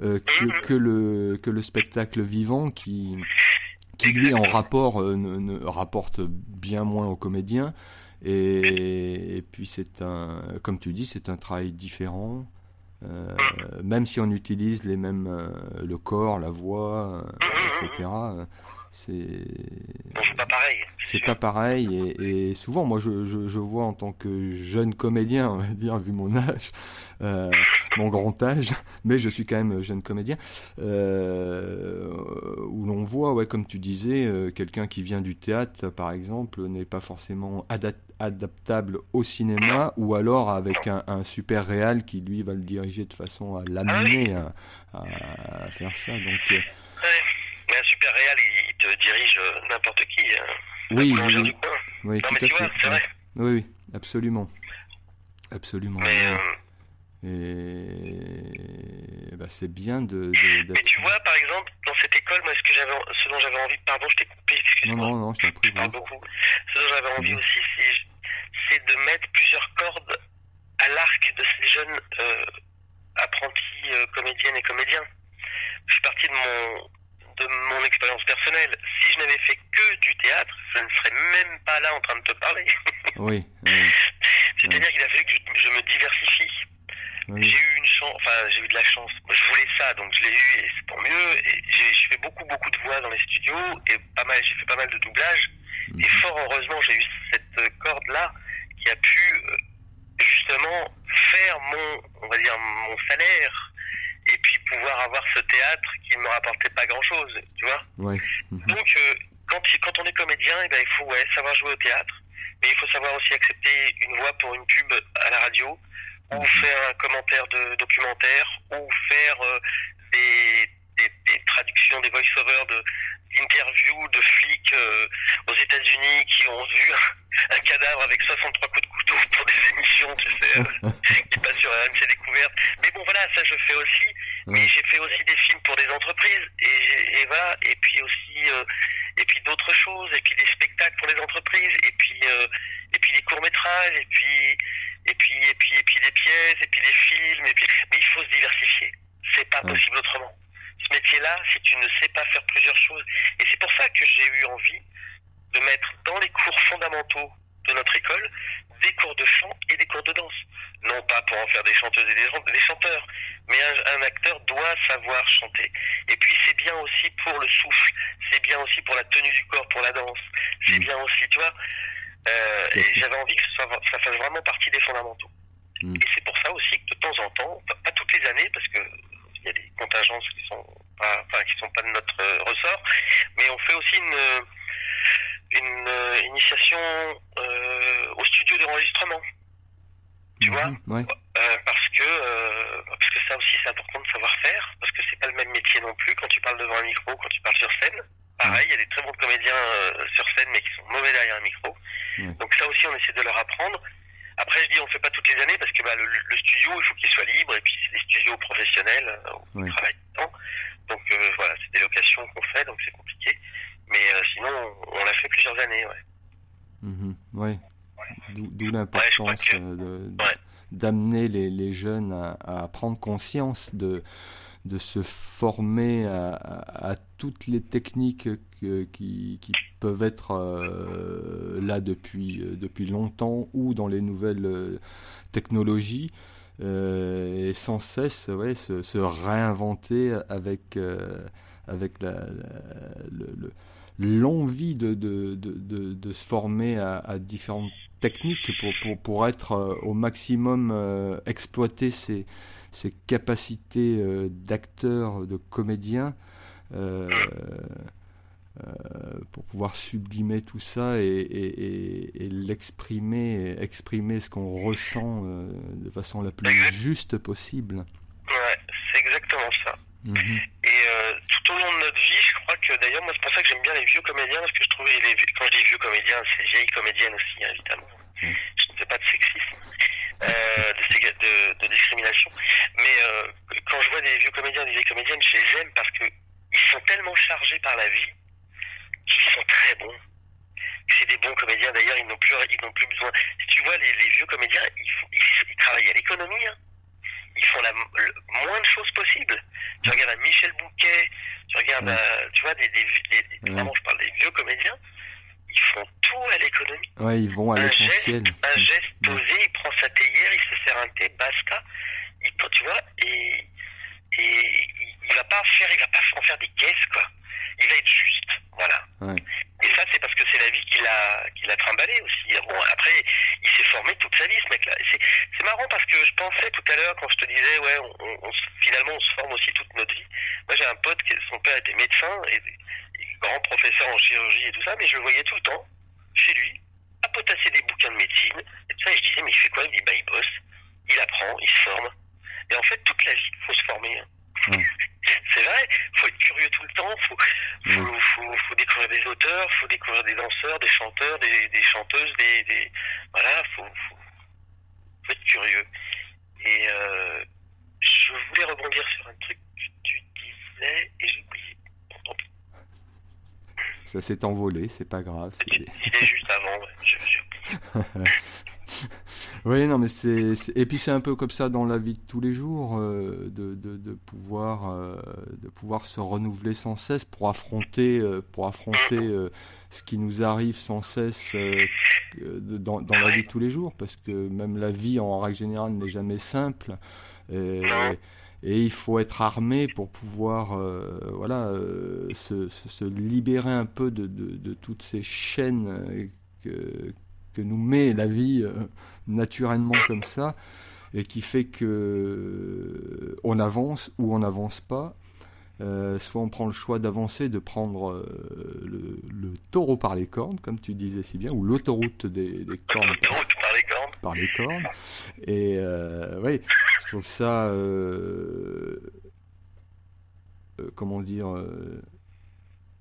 euh, que, mm-hmm. que, le, que le spectacle vivant qui, qui lui en rapport euh, ne, rapporte bien moins aux comédiens. Et, et puis c'est un, comme tu dis, c'est un travail différent. Euh, même si on utilise les mêmes, euh, le corps, la voix, euh, etc. C'est pas pareil. C'est pas pareil et, souvent moi je, je, vois en tant que jeune comédien, on va dire vu mon âge, mon grand âge, mais je suis quand même jeune comédien, où l'on voit, ouais, comme tu disais, quelqu'un qui vient du théâtre par exemple n'est pas forcément adapté adaptable au cinéma ou alors avec un, un, super réal qui lui va le diriger de façon à l'amener à, à, faire ça. Donc, euh, Mais un super réal, il, te dirige euh, n'importe qui. Hein. Oui, oui, oui, tout à fait. Vois, oui, oui, absolument. Absolument. Mais, euh... Et bah, c'est bien de, de Mais tu vois, par exemple, dans cette école, moi, ce, que j'avais, ce dont j'avais envie, pardon, je t'ai coupé, excuse-moi. Non, non, non, je t'en prie. Je parle beaucoup. Ce dont j'avais envie aussi, c'est c'est de mettre plusieurs cordes à l'arc de ces jeunes euh, apprentis euh, comédiennes et comédiens. Je suis parti de mon, de mon expérience personnelle. Si je n'avais fait que du théâtre, je ne serais même pas là en train de te parler. Oui. C'est-à-dire qu'il a fallu que je, me diversifie. J'ai eu une chance, enfin j'ai eu de la chance. Je voulais ça, donc je l'ai eu et c'est tant mieux. Et je fais beaucoup beaucoup de voix dans les studios et pas mal, j'ai fait pas mal de doublage. Et mhm. fort heureusement, j'ai eu cette corde là qui a pu euh, justement faire mon, on va dire mon salaire et puis pouvoir avoir ce théâtre qui ne me rapportait pas grand chose, tu vois. Ouais. Mhm. Donc euh, quand, quand on est comédien, et eh ben, il faut ouais, savoir jouer au théâtre, mais il faut savoir aussi accepter une voix pour une pub à la radio, ou faire un commentaire de documentaire, ou faire euh, des, des, des, traductions, des voice-overs de, interviews de flics euh, aux États-Unis qui ont vu un cadavre avec 63 coups de couteau pour des émissions, tu sais, euh, qui passent sur RMC Découverte. Mais bon, voilà, ça je fais aussi. Mais j'ai fait aussi des films pour des entreprises et, et voilà, et puis aussi euh, et puis d'autres choses, et puis des spectacles pour les entreprises, et puis et puis des courts métrages, et puis et puis et puis et puis des pièces, et puis des films, et puis mais il faut se diversifier. C'est pas possible autrement ce métier-là si tu ne sais pas faire plusieurs choses. Et c'est pour ça que j'ai eu envie de mettre dans les cours fondamentaux de notre école des cours de chant et des cours de danse. Non pas pour en faire des chanteuses et des, chanteurs, mais un, acteur doit savoir chanter. Et puis c'est bien aussi pour le souffle, c'est bien aussi pour la tenue du corps, pour la danse, c'est mm. bien aussi, tu vois. Euh, et j'avais envie que ça, ça, fasse vraiment partie des fondamentaux. Mm. Et c'est pour ça aussi que de temps en temps, pas toutes les années, parce que il y a des contingences qui sont pas, enfin, qui sont pas de notre ressort, mais on fait aussi une, une euh, initiation euh, au studio d'enregistrement. Tu vois mhm, Parce que parce que ça aussi c'est important de savoir faire, parce que c'est pas le même métier non plus quand tu parles devant un micro, quand tu parles sur scène. Pareil, il y a des très bons comédiens sur scène, mais qui sont mauvais derrière un micro. Donc ça aussi, on essaie de leur apprendre. Après, je dis, on ne fait pas toutes les années parce que bah, le, studio, il faut qu'il soit libre et puis c'est des studios professionnels euh, où on travaille temps. Donc euh, voilà, c'est des locations qu'on fait, donc c'est compliqué. Mais euh, sinon, on, l'a fait plusieurs années, ouais. Mm ouais. D'où l'importance d'amener les, les, jeunes à, à, prendre conscience de, de se former à, à, toutes les techniques qui, qui, peuvent être euh, là depuis, euh, depuis longtemps ou dans les nouvelles euh, technologies et sans cesse ouais, se, se réinventer avec, avec la, l'envie de, de, de, de, se former à, à différentes techniques pour, pour, pour être au maximum exploiter ses, ses capacités d'acteur, de comédien. Euh, euh, pour pouvoir sublimer tout ça et, et, et, l'exprimer, exprimer ce qu'on ressent euh, de façon la plus juste possible. Ouais, c'est exactement ça. Et euh, tout au long de notre vie, je crois que d'ailleurs, moi, c'est pour ça que j'aime bien les vieux comédiens, parce que je trouve, les, quand je dis vieux comédiens, c'est les vieilles comédiennes aussi, hein, évidemment. Mhm. Je ne fais pas de sexisme, euh, de, de, de, discrimination. Mais euh, quand je vois des vieux comédiens, des vieilles comédiennes, je les aime parce que ils sont tellement chargés par la vie qui sont très bons. C'est des bons comédiens d'ailleurs, ils n'ont plus, ils n'ont plus besoin. Si tu vois, les, vieux comédiens, ils, ils, travaillent à l'économie. Hein. Ils font la, le moins de choses possibles. Tu regardes à Michel Bouquet, tu regardes tu vois, des, des, des vraiment, je parle des vieux comédiens, ils font tout à l'économie. Ouais, ils vont à l'essentiel. Un geste posé, il prend sa théière, il se sert un thé, basta. Il, tu vois, et, et il va pas faire, il va pas en faire des caisses, quoi il va être juste. Voilà. Et ça, c'est parce que c'est la vie qu'il a, qu'il a trimballé aussi. Bon, après, il s'est formé toute sa vie, ce mec-là. C'est marrant parce que je pensais tout à l'heure, quand je te disais, ouais, on, finalement, on se forme aussi toute notre vie. Moi, j'ai un pote, qui, son père était médecin et, grand professeur en chirurgie et tout ça, mais je le voyais tout le temps, chez lui, à potasser des bouquins de médecine. Et tout ça, et je disais, mais il fait quoi Il dit, bah, il bosse, il apprend, il se forme. Et en fait, toute la vie, il faut se former. Hein. C'est vrai, faut être curieux tout le temps, faut, faut, faut, faut, découvrir des auteurs, faut découvrir des danseurs, des chanteurs, des, des chanteuses, des, des, voilà, faut, faut, faut, être curieux. Et euh, je voulais rebondir sur un truc que tu disais et j'ai oublié. Ça s'est envolé, c'est pas grave. C'était juste avant, j'ai oublié. Oui, non, mais c'est et puis c'est un peu comme ça dans la vie de tous les jours, euh, de, de, pouvoir euh, de pouvoir se renouveler sans cesse pour affronter euh, pour affronter ce qui nous arrive sans cesse dans, dans la vie de tous les jours, parce que même la vie en règle générale n'est jamais simple. Et, et il faut être armé pour pouvoir voilà se, se, libérer un peu de, de, de toutes ces chaînes que, que nous met la vie euh, naturellement comme ça et qui fait que euh, on avance ou on n'avance pas. Euh, soit on prend le choix d'avancer, de prendre le, taureau par les cornes, comme tu disais si bien, ou l'autoroute des, cornes. par les cornes. Par les cornes. Et oui, je trouve ça, comment dire,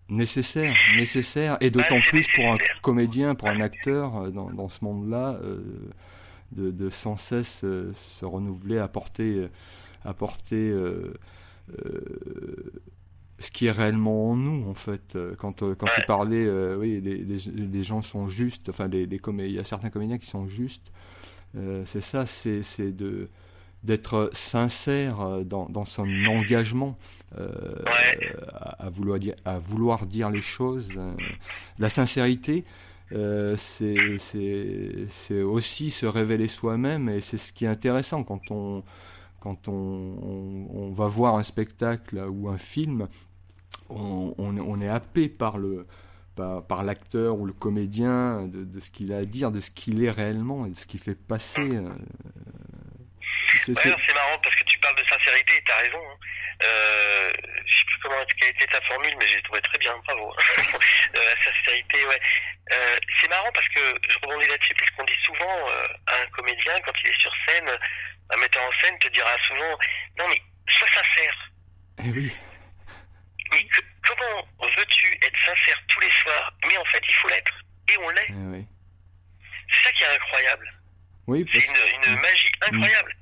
nécessaire, nécessaire, et d'autant plus pour un comédien, pour un acteur euh, dans, dans ce monde-là, euh, de, de, sans cesse euh, se renouveler, apporter, apporter ce qui est réellement en nous, en fait. Quand, quand tu parlais, oui, les, les, les, gens sont justes, enfin, les, les il y a certains comédiens qui sont justes. c'est ça, c'est de d'être sincère euh, dans, dans, son engagement euh, à, vouloir dire, à vouloir dire les choses. Euh, la sincérité, euh, c'est aussi se révéler soi-même et c'est ce qui est intéressant quand on, quand on, on, va voir un spectacle ou un film, on, on est happé par le par, par l'acteur ou le comédien de, de ce qu'il a à dire, de ce qu'il est réellement et de ce qu'il fait passer c'est marrant parce que tu parles de sincérité et tu as raison. Hein. Euh, je sais plus comment a été ta formule, mais j'ai trouvé très bien, bravo. euh, la sincérité, ouais. Euh, c'est marrant parce que je rebondis là-dessus parce qu'on dit souvent euh, à un comédien quand il est sur scène, un metteur en scène te dira souvent non mais sois sincère. Eh oui. Mais comment veux-tu être sincère tous les soirs? Mais en fait, il faut l'être et on l'est. Eh oui. C'est ça qui est incroyable. Oui, c'est une, une, magie incroyable.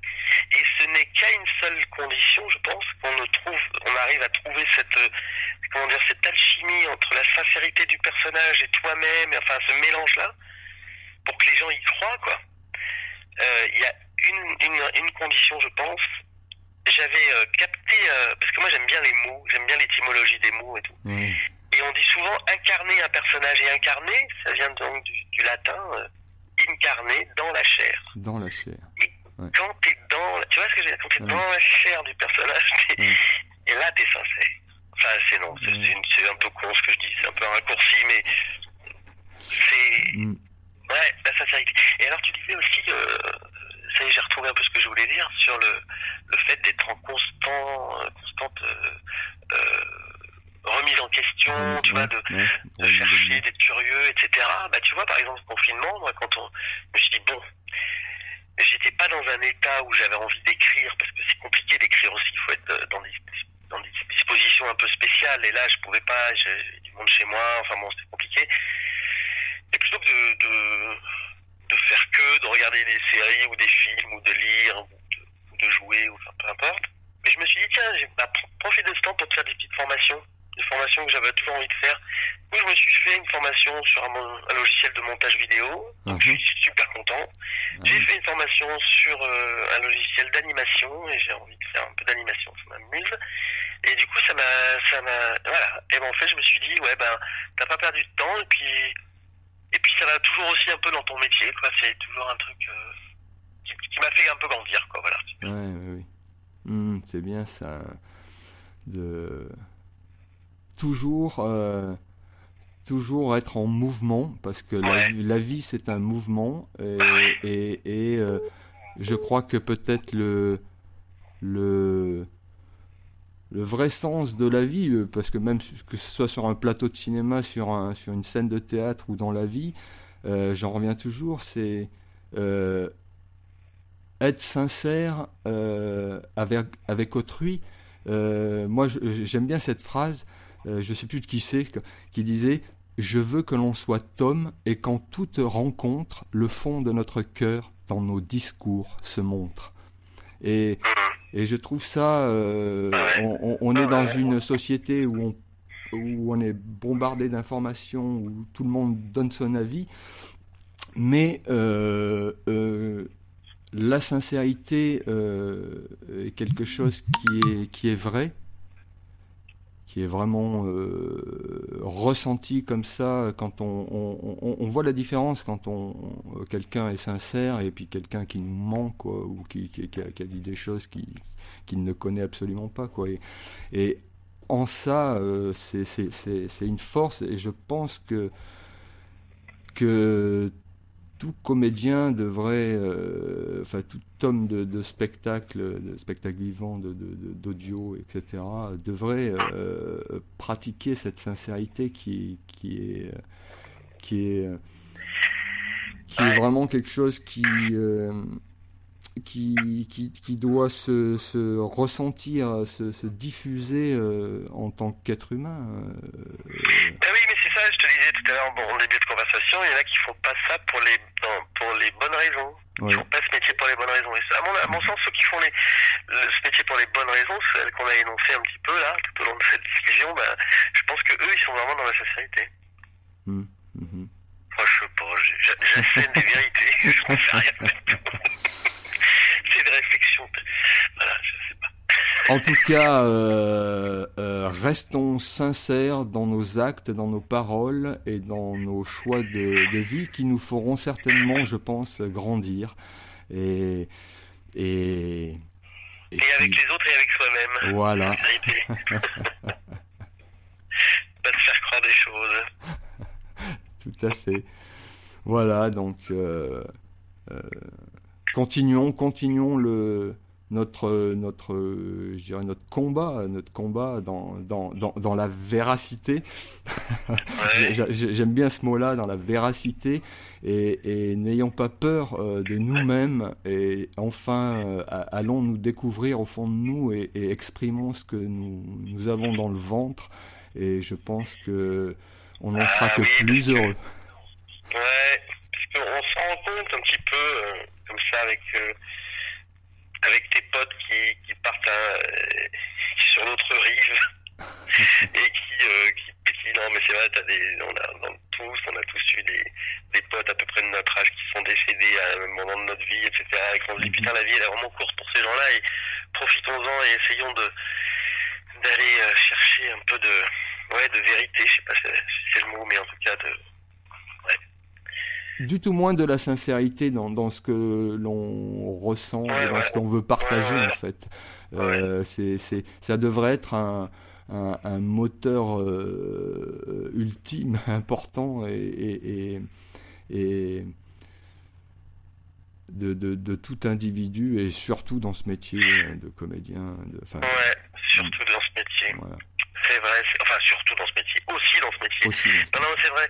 Et ce n'est qu'à une seule condition, je pense, qu'on trouve, on arrive à trouver cette, euh, comment dire, cette alchimie entre la sincérité du personnage et toi-même, enfin ce mélange-là, pour que les gens y croient, quoi. Euh, il y a une, une, une, condition, je pense. J'avais euh, capté, parce que moi j'aime bien les mots, j'aime bien l'étymologie des mots et tout. Et on dit souvent incarner un personnage. Et incarner, ça vient donc du, du latin, incarner dans la chair. Dans la chair quand t'es dans, tu vois ce que je veux dire, quand t'es dans la chair du personnage, et là t'es sincère. Enfin, c'est non, c'est un peu con ce que je dis, c'est un peu un raccourci, mais c'est, mm. ouais, la sincérité. Et alors tu disais aussi, euh, ça y est, j'ai retrouvé un peu ce que je voulais dire sur le, le fait d'être en constant, euh, constante euh, euh, remise en question, tu vois, de, de chercher, d'être curieux, etc. Bah, tu vois, par exemple, confinement, moi, quand on, je me suis dit, bon, j'étais pas dans un état où j'avais envie d'écrire parce que c'est compliqué d'écrire aussi. Il faut être euh, dans des, dispositions un peu spéciales. Et là, je pouvais pas. J'ai du monde chez moi. Enfin bon, c'était compliqué. Et plutôt que de, de, faire que de regarder des séries ou des films ou de lire ou de, ou de jouer ou enfin, peu importe. Mais je me suis dit tiens, j'ai bah, profiter de ce temps pour faire des petites formations des formations que j'avais toujours envie de faire. où je me suis fait une formation sur un, logiciel de montage vidéo. Donc, je suis super content. J'ai fait une formation sur euh, un logiciel d'animation et j'ai envie de faire un peu d'animation. Ça m'amuse. Et du coup, ça m'a, ça m'a, voilà. Et ben, en fait, je me suis dit, ouais, ben, t'as pas perdu de temps et puis, et puis ça va toujours aussi un peu dans ton métier, quoi. C'est toujours un truc euh, qui, m'a fait un peu grandir, quoi. Voilà. Ouais, oui, oui. Mmh, c'est bien ça. De toujours, euh, toujours être en mouvement, parce que la, vie c'est un mouvement, et, et, euh, je crois que peut-être le, le, le vrai sens de la vie, euh, parce que même que ce soit sur un plateau de cinéma, sur, un, sur une scène de théâtre ou dans la vie, j'en reviens toujours, c'est être sincère avec, avec autrui. moi, j'aime bien cette phrase. Euh, je ne sais plus de qui c'est, qui disait Je veux que l'on soit homme et qu'en toute rencontre, le fond de notre cœur dans nos discours se montre. Et, et je trouve ça, euh, on, est dans une société où on, où on est bombardé d'informations, où tout le monde donne son avis, mais euh, la sincérité est quelque chose qui est, qui est vrai, qui est vraiment euh, ressenti comme ça quand on, on, voit la différence quand on, quelqu'un est sincère et puis quelqu'un qui nous ment quoi ou qui, qui, a, dit des choses qu'il qui ne connaît absolument pas quoi. Et, et en ça euh, c'est une force et je pense que que tout comédien devrait, euh, enfin tout homme de, spectacle, de spectacle vivant, d'audio, de, etc., devrait euh, pratiquer cette sincérité qui, qui est, qui est, qui est vraiment quelque chose qui, euh, qui, qui, qui, doit se, se ressentir, se, se diffuser en tant qu'être humain. Ben oui, mais c'est ça, je te disais tout à l'heure, bon, en début de conversation, il y en a qui font pas ça pour les pour les bonnes raisons. Ils font pas ce métier pour les bonnes raisons. Et à mon, à mon sens, ceux qui font les, ce métier pour les bonnes raisons, celles qu'on a énoncées un petit peu là, tout au long de cette discussion, bah, je pense que eux, ils sont vraiment dans la sincérité. Mmh. Mmh. Moi, je sais pas, j'assène des vérités, je ne sais rien du tout. C'est des réflexions. Voilà, je. En tout cas, euh, euh, restons sincères dans nos actes, dans nos paroles et dans nos choix de, vie qui nous feront certainement, je pense, grandir. Et, et, et, avec les autres et avec soi-même. Voilà. Pas se faire croire des choses. Tout à fait. Voilà, donc euh, continuons, continuons le notre notre je dirais notre combat notre combat dans dans dans, dans la véracité. J'aime bien ce mot là dans la véracité. Et, et n'ayons pas peur euh, de nous-mêmes. Et enfin euh, allons nous découvrir au fond de nous et, et, exprimons ce que nous nous avons dans le ventre. Et je pense que on n'en sera ah que plus heureux. Ouais parce qu'on se rend compte un petit peu euh, comme ça avec avec tes potes qui, qui partent euh, sur l'autre rive. Et qui, euh, qui, non mais c'est vrai des on a tous on a tous eu des, des potes à peu près de notre âge qui sont décédés à un moment de notre vie etc et qu'on se dit putain la vie elle est vraiment courte pour ces gens là et profitons-en et essayons de d'aller euh, chercher un peu de ouais de vérité je sais pas si c'est le mot mais en tout cas de du tout moins de la sincérité dans, dans ce que l'on ressent dans ce qu'on veut partager en fait. Euh, c'est, c'est, ça devrait être un, un, un moteur euh, ultime, important et, et, et, et de, de, de, tout individu et surtout dans ce métier de comédien. De, ouais, surtout dans ce métier. Voilà. C'est vrai, enfin surtout dans ce métier, aussi dans ce métier. Aussi, non, non, c'est vrai,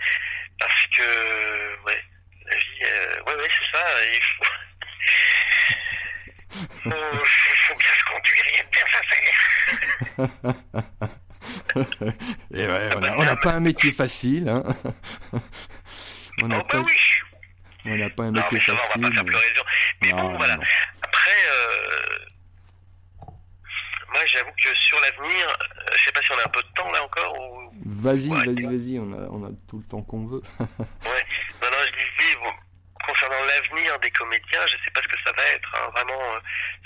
parce que, ouais, la vie, euh, ouais, ouais, c'est ça. Il faut, faut, faut, bien se conduire et bien faire. et ouais, on n'a pas un métier facile. Hein. on n'a oh, pas, bah oui. on n'a pas un métier non, mais facile. Va, on va pas mais, mais non, bon, voilà. Non. Après, euh, moi, j'avoue que sur l'avenir, euh, je sais pas si on a un peu de temps là encore. Ou... Vas-y, ouais, vas-y, vas-y, on a, on a tout le temps qu'on veut. ouais, non, non, je disais, bon, concernant l'avenir des comédiens, je sais pas ce que ça va être. Hein. Vraiment, euh,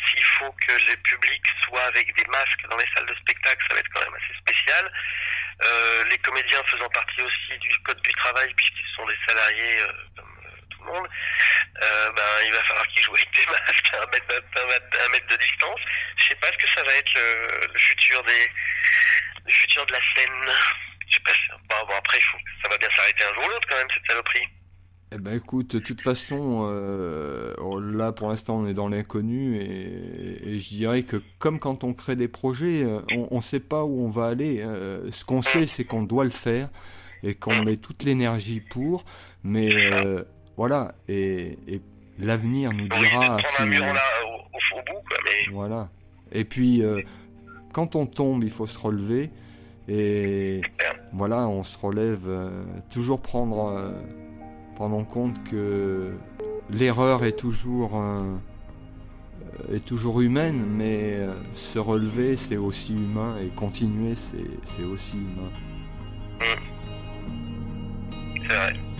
s'il faut que le public soit avec des masques dans les salles de spectacle, ça va être quand même assez spécial. Euh, les comédiens faisant partie aussi du code du travail, puisqu'ils sont des salariés euh, comme monde, euh, ben, il va falloir qu'ils jouent avec des masques à un mètre, de distance. Je sais pas ce que ça va être le, le futur des, le futur de la scène. Je sais pas. Bon, bon après, faut, ça va bien s'arrêter un jour ou l'autre quand même cette saloperie. Eh ben écoute, de toute façon, euh, là pour l'instant on est dans l'inconnu et, et, je dirais que comme quand on crée des projets, euh, on ne sait pas où on va aller. Euh, ce qu'on sait, c'est qu'on doit le faire et qu'on met toute l'énergie pour, mais euh, voilà, et, et l'avenir nous dira si. Là, au, au, bout, quoi, mais... Voilà. Et puis, quand on tombe, il faut se relever. Et voilà, on se relève. Toujours prendre, prendre en compte que l'erreur est toujours euh, est toujours humaine, mais euh, se relever c'est aussi humain et continuer c'est aussi humain. Mmh. C'est vrai.